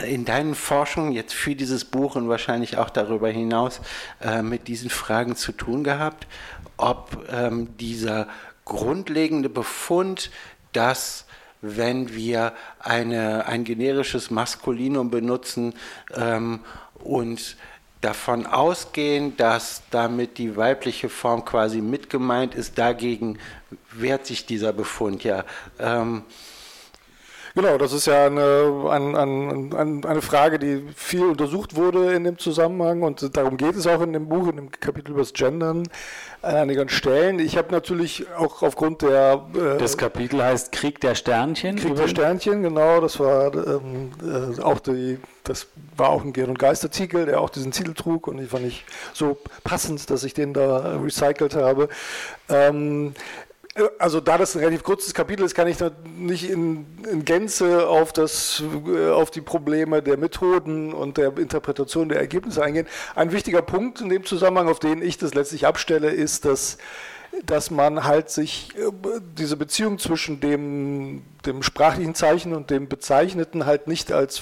in deinen Forschungen jetzt für dieses Buch und wahrscheinlich auch darüber hinaus äh, mit diesen Fragen zu tun gehabt, ob ähm, dieser grundlegende Befund, dass wenn wir eine, ein generisches Maskulinum benutzen ähm, und davon ausgehen, dass damit die weibliche Form quasi mitgemeint ist, dagegen wehrt sich dieser Befund ja. Ähm, Genau, das ist ja eine, ein, ein, eine Frage, die viel untersucht wurde in dem Zusammenhang und darum geht es auch in dem Buch, in dem Kapitel über das Gendern an einigen Stellen. Ich habe natürlich auch aufgrund der... Äh, das Kapitel heißt Krieg der Sternchen. Krieg der Sternchen, genau, das war ähm, äh, auch die, das war auch ein Gern- und Geistertitel, der auch diesen Titel trug und ich fand ich so passend, dass ich den da recycelt habe. Ähm, also da das ein relativ kurzes Kapitel ist, kann ich nicht in, in, Gänze auf, das, äh, auf die Probleme der Methoden und der Interpretation der Ergebnisse eingehen. Ein wichtiger Punkt in dem Zusammenhang, auf den ich das letztlich abstelle, ist, dass dass man halt sich äh, diese Beziehung zwischen dem, dem sprachlichen Zeichen und dem Bezeichneten halt nicht als,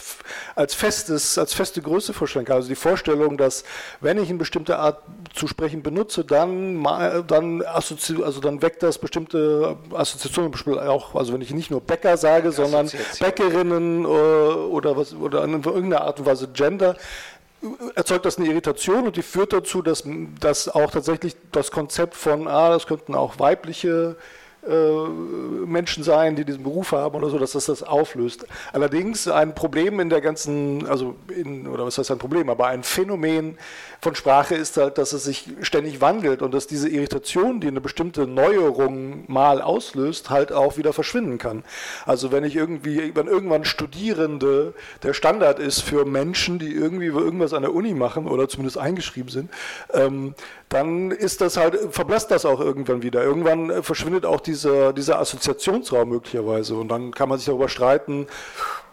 als, festes, als feste Größe vorstellen kann. Also die Vorstellung, dass wenn ich eine bestimmte Art zu sprechen benutze, dann, dann, assozi also dann weckt das bestimmte Assoziationen, auch, also wenn ich nicht nur Bäcker sage, sondern Bäckerinnen äh, oder, was, oder in irgendeiner Art und Weise Gender, erzeugt das eine Irritation und die führt dazu, dass, dass auch tatsächlich das Konzept von, ah, das könnten auch weibliche Menschen sein, die diesen Beruf haben oder so, dass das das auflöst. Allerdings ein Problem in der ganzen, also in, oder was heißt ein Problem, aber ein Phänomen von Sprache ist halt, dass es sich ständig wandelt und dass diese Irritation, die eine bestimmte Neuerung mal auslöst, halt auch wieder verschwinden kann. Also wenn ich irgendwie, wenn irgendwann Studierende der Standard ist für Menschen, die irgendwie irgendwas an der Uni machen oder zumindest eingeschrieben sind, ähm, dann ist das halt, verblasst das auch irgendwann wieder. Irgendwann verschwindet auch dieser, dieser Assoziationsraum möglicherweise und dann kann man sich darüber streiten,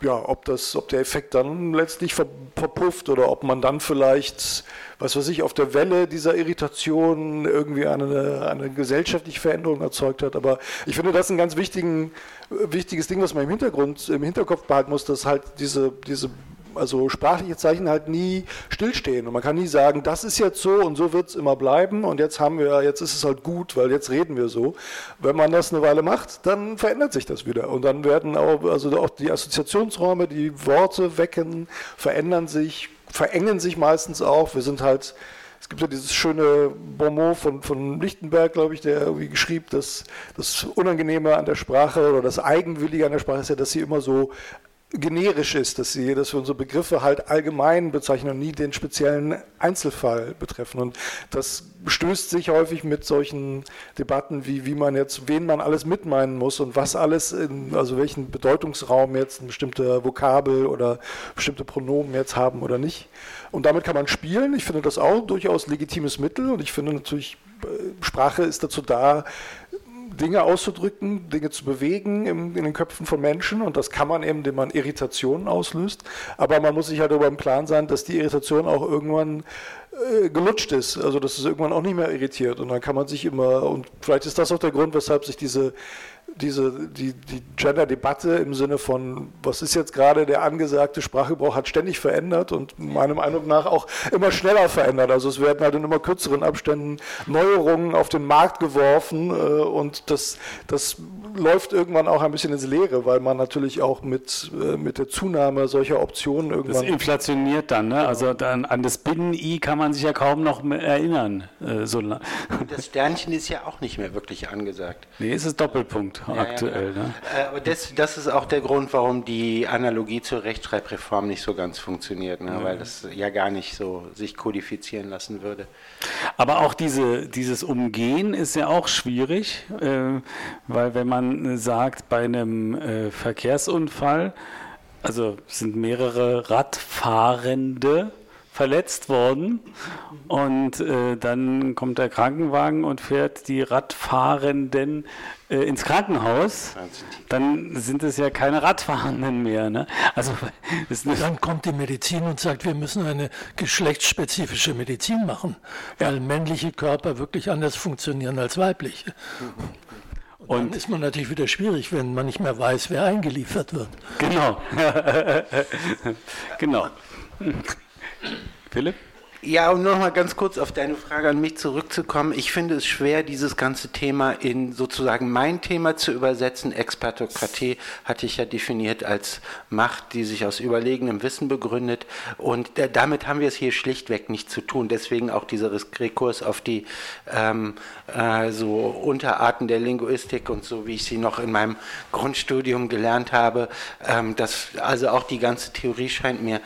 ja, ob, das, ob der Effekt dann letztlich verpufft oder ob man dann vielleicht, was weiß ich, auf der Welle dieser Irritation irgendwie eine, eine gesellschaftliche Veränderung erzeugt hat. Aber ich finde das ein ganz wichtiges Ding, was man im Hintergrund, im Hinterkopf behalten muss, dass halt diese, diese also sprachliche Zeichen halt nie stillstehen. Und man kann nie sagen, das ist jetzt so und so wird es immer bleiben und jetzt haben wir, jetzt ist es halt gut, weil jetzt reden wir so. Wenn man das eine Weile macht, dann verändert sich das wieder. Und dann werden auch, also auch die Assoziationsräume, die Worte wecken, verändern sich, verengen sich meistens auch. Wir sind halt, es gibt ja dieses schöne Bonmot von, von Lichtenberg, glaube ich, der irgendwie geschrieben, dass das Unangenehme an der Sprache oder das Eigenwillige an der Sprache ist ja, dass sie immer so generisch ist, dass, sie, dass wir unsere Begriffe halt allgemein bezeichnen und nie den speziellen Einzelfall betreffen. Und das stößt sich häufig mit solchen Debatten, wie, wie man jetzt, wen man alles mitmeinen muss und was alles, in, also welchen Bedeutungsraum jetzt ein bestimmter Vokabel oder bestimmte Pronomen jetzt haben oder nicht. Und damit kann man spielen. Ich finde das auch durchaus legitimes Mittel und ich finde natürlich, äh, Sprache ist dazu da, Dinge auszudrücken, Dinge zu bewegen in, in, den Köpfen von Menschen. Und das kann man eben, indem man Irritationen auslöst. Aber man muss sich halt darüber im Klaren sein, dass die Irritation auch irgendwann äh, gelutscht ist, also dass es irgendwann auch nicht mehr irritiert. Und dann kann man sich immer, und vielleicht ist das auch der Grund, weshalb sich diese diese, die, die Gender-Debatte im Sinne von, was ist jetzt gerade der angesagte Sprachgebrauch, hat ständig verändert und meiner Meinung nach auch immer schneller verändert. Also es werden halt in immer kürzeren Abständen Neuerungen auf den Markt geworfen äh, und das, das läuft irgendwann auch ein bisschen ins Leere, weil man natürlich auch mit, äh, mit der Zunahme solcher Optionen irgendwann. Das inflationiert dann, ne? Genau. Also dann an das Binnen-I kann man sich ja kaum noch erinnern. Äh, so das Sternchen ist ja auch nicht mehr wirklich angesagt. Nee, es ist Doppelpunkt ja, aktuell. Ja, ne? Äh, aber das, das ist auch der Grund, warum die Analogie zur Rechtschreibreform nicht so ganz funktioniert, ne? weil das ja gar nicht so sich kodifizieren lassen würde. Aber auch diese, dieses Umgehen ist ja auch schwierig, äh, weil wenn man sagt, bei einem äh, Verkehrsunfall, also sind mehrere Radfahrende verletzt worden und äh, dann kommt der Krankenwagen und fährt die Radfahrenden äh, ins Krankenhaus. Dann sind es ja keine Radfahrenden mehr. Ne? Also dann kommt die Medizin und sagt, wir müssen eine geschlechtsspezifische Medizin machen, weil männliche Körper wirklich anders funktionieren als weibliche. Und, und dann ist man natürlich wieder schwierig, wenn man nicht mehr weiß, wer eingeliefert wird. Genau. genau. Philipp? Ja, um noch mal ganz kurz auf deine Frage an mich zurückzukommen. Ich finde es schwer, dieses ganze Thema in sozusagen mein Thema zu übersetzen. Expertokratie hatte ich ja definiert als Macht, die sich aus überlegenem Wissen begründet. Und damit haben wir es hier schlichtweg nicht zu tun. Deswegen auch dieser Rekurs auf die ähm, äh, so Unterarten der Linguistik und so, wie ich sie noch in meinem Grundstudium gelernt habe. Ähm, das, also auch die ganze Theorie scheint mir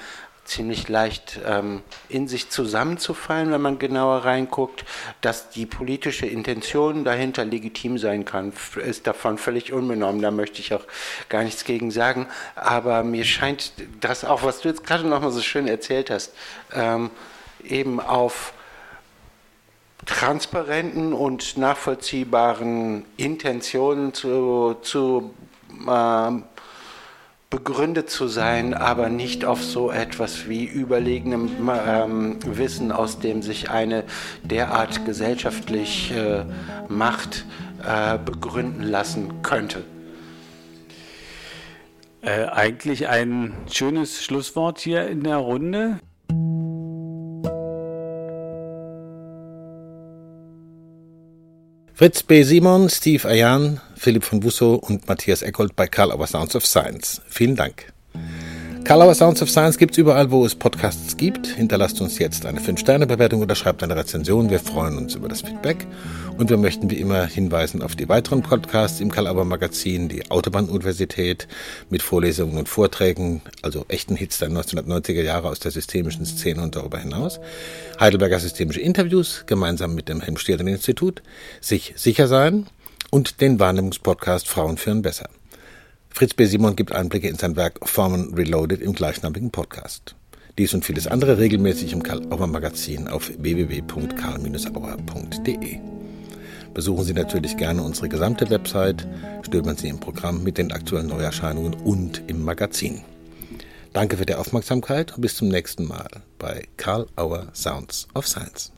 ziemlich leicht ähm, in sich zusammenzufallen, wenn man genauer reinguckt. Dass die politische Intention dahinter legitim sein kann, ist davon völlig unbenommen. Da möchte ich auch gar nichts gegen sagen. Aber mir scheint das auch, was du jetzt gerade noch mal so schön erzählt hast, ähm, eben auf transparenten und nachvollziehbaren Intentionen zu, zu äh, begründet zu sein, aber nicht auf so etwas wie überlegenem ähm, Wissen, aus dem sich eine derart gesellschaftliche äh, Macht äh, begründen lassen könnte. Äh, eigentlich ein schönes Schlusswort hier in der Runde. Fritz B. Simon, Steve Ayan, Philipp von Busso und Matthias Eckold bei Karl Auer Sounds of Science. Vielen Dank. Karl Auer Sounds of Science gibt es überall, wo es Podcasts gibt. Hinterlasst uns jetzt eine 5-Sterne-Bewertung oder schreibt eine Rezension. Wir freuen uns über das Feedback. Und wir möchten wie immer hinweisen auf die weiteren Podcasts im Karl Magazin, die Autobahn-Universität mit Vorlesungen und Vorträgen, also echten Hits der 1990er Jahre aus der systemischen Szene und darüber hinaus. Heidelberger Systemische Interviews gemeinsam mit dem Helmstedter Institut, sich sicher sein und den Wahrnehmungspodcast Frauen führen besser. Fritz B. Simon gibt Einblicke in sein Werk Formen Reloaded im gleichnamigen Podcast. Dies und vieles andere regelmäßig im Karl Auer Magazin auf www.karl-auer.de. Besuchen Sie natürlich gerne unsere gesamte Website, stöbern Sie im Programm mit den aktuellen Neuerscheinungen und im Magazin. Danke für die Aufmerksamkeit und bis zum nächsten Mal bei Karl Auer Sounds of Science.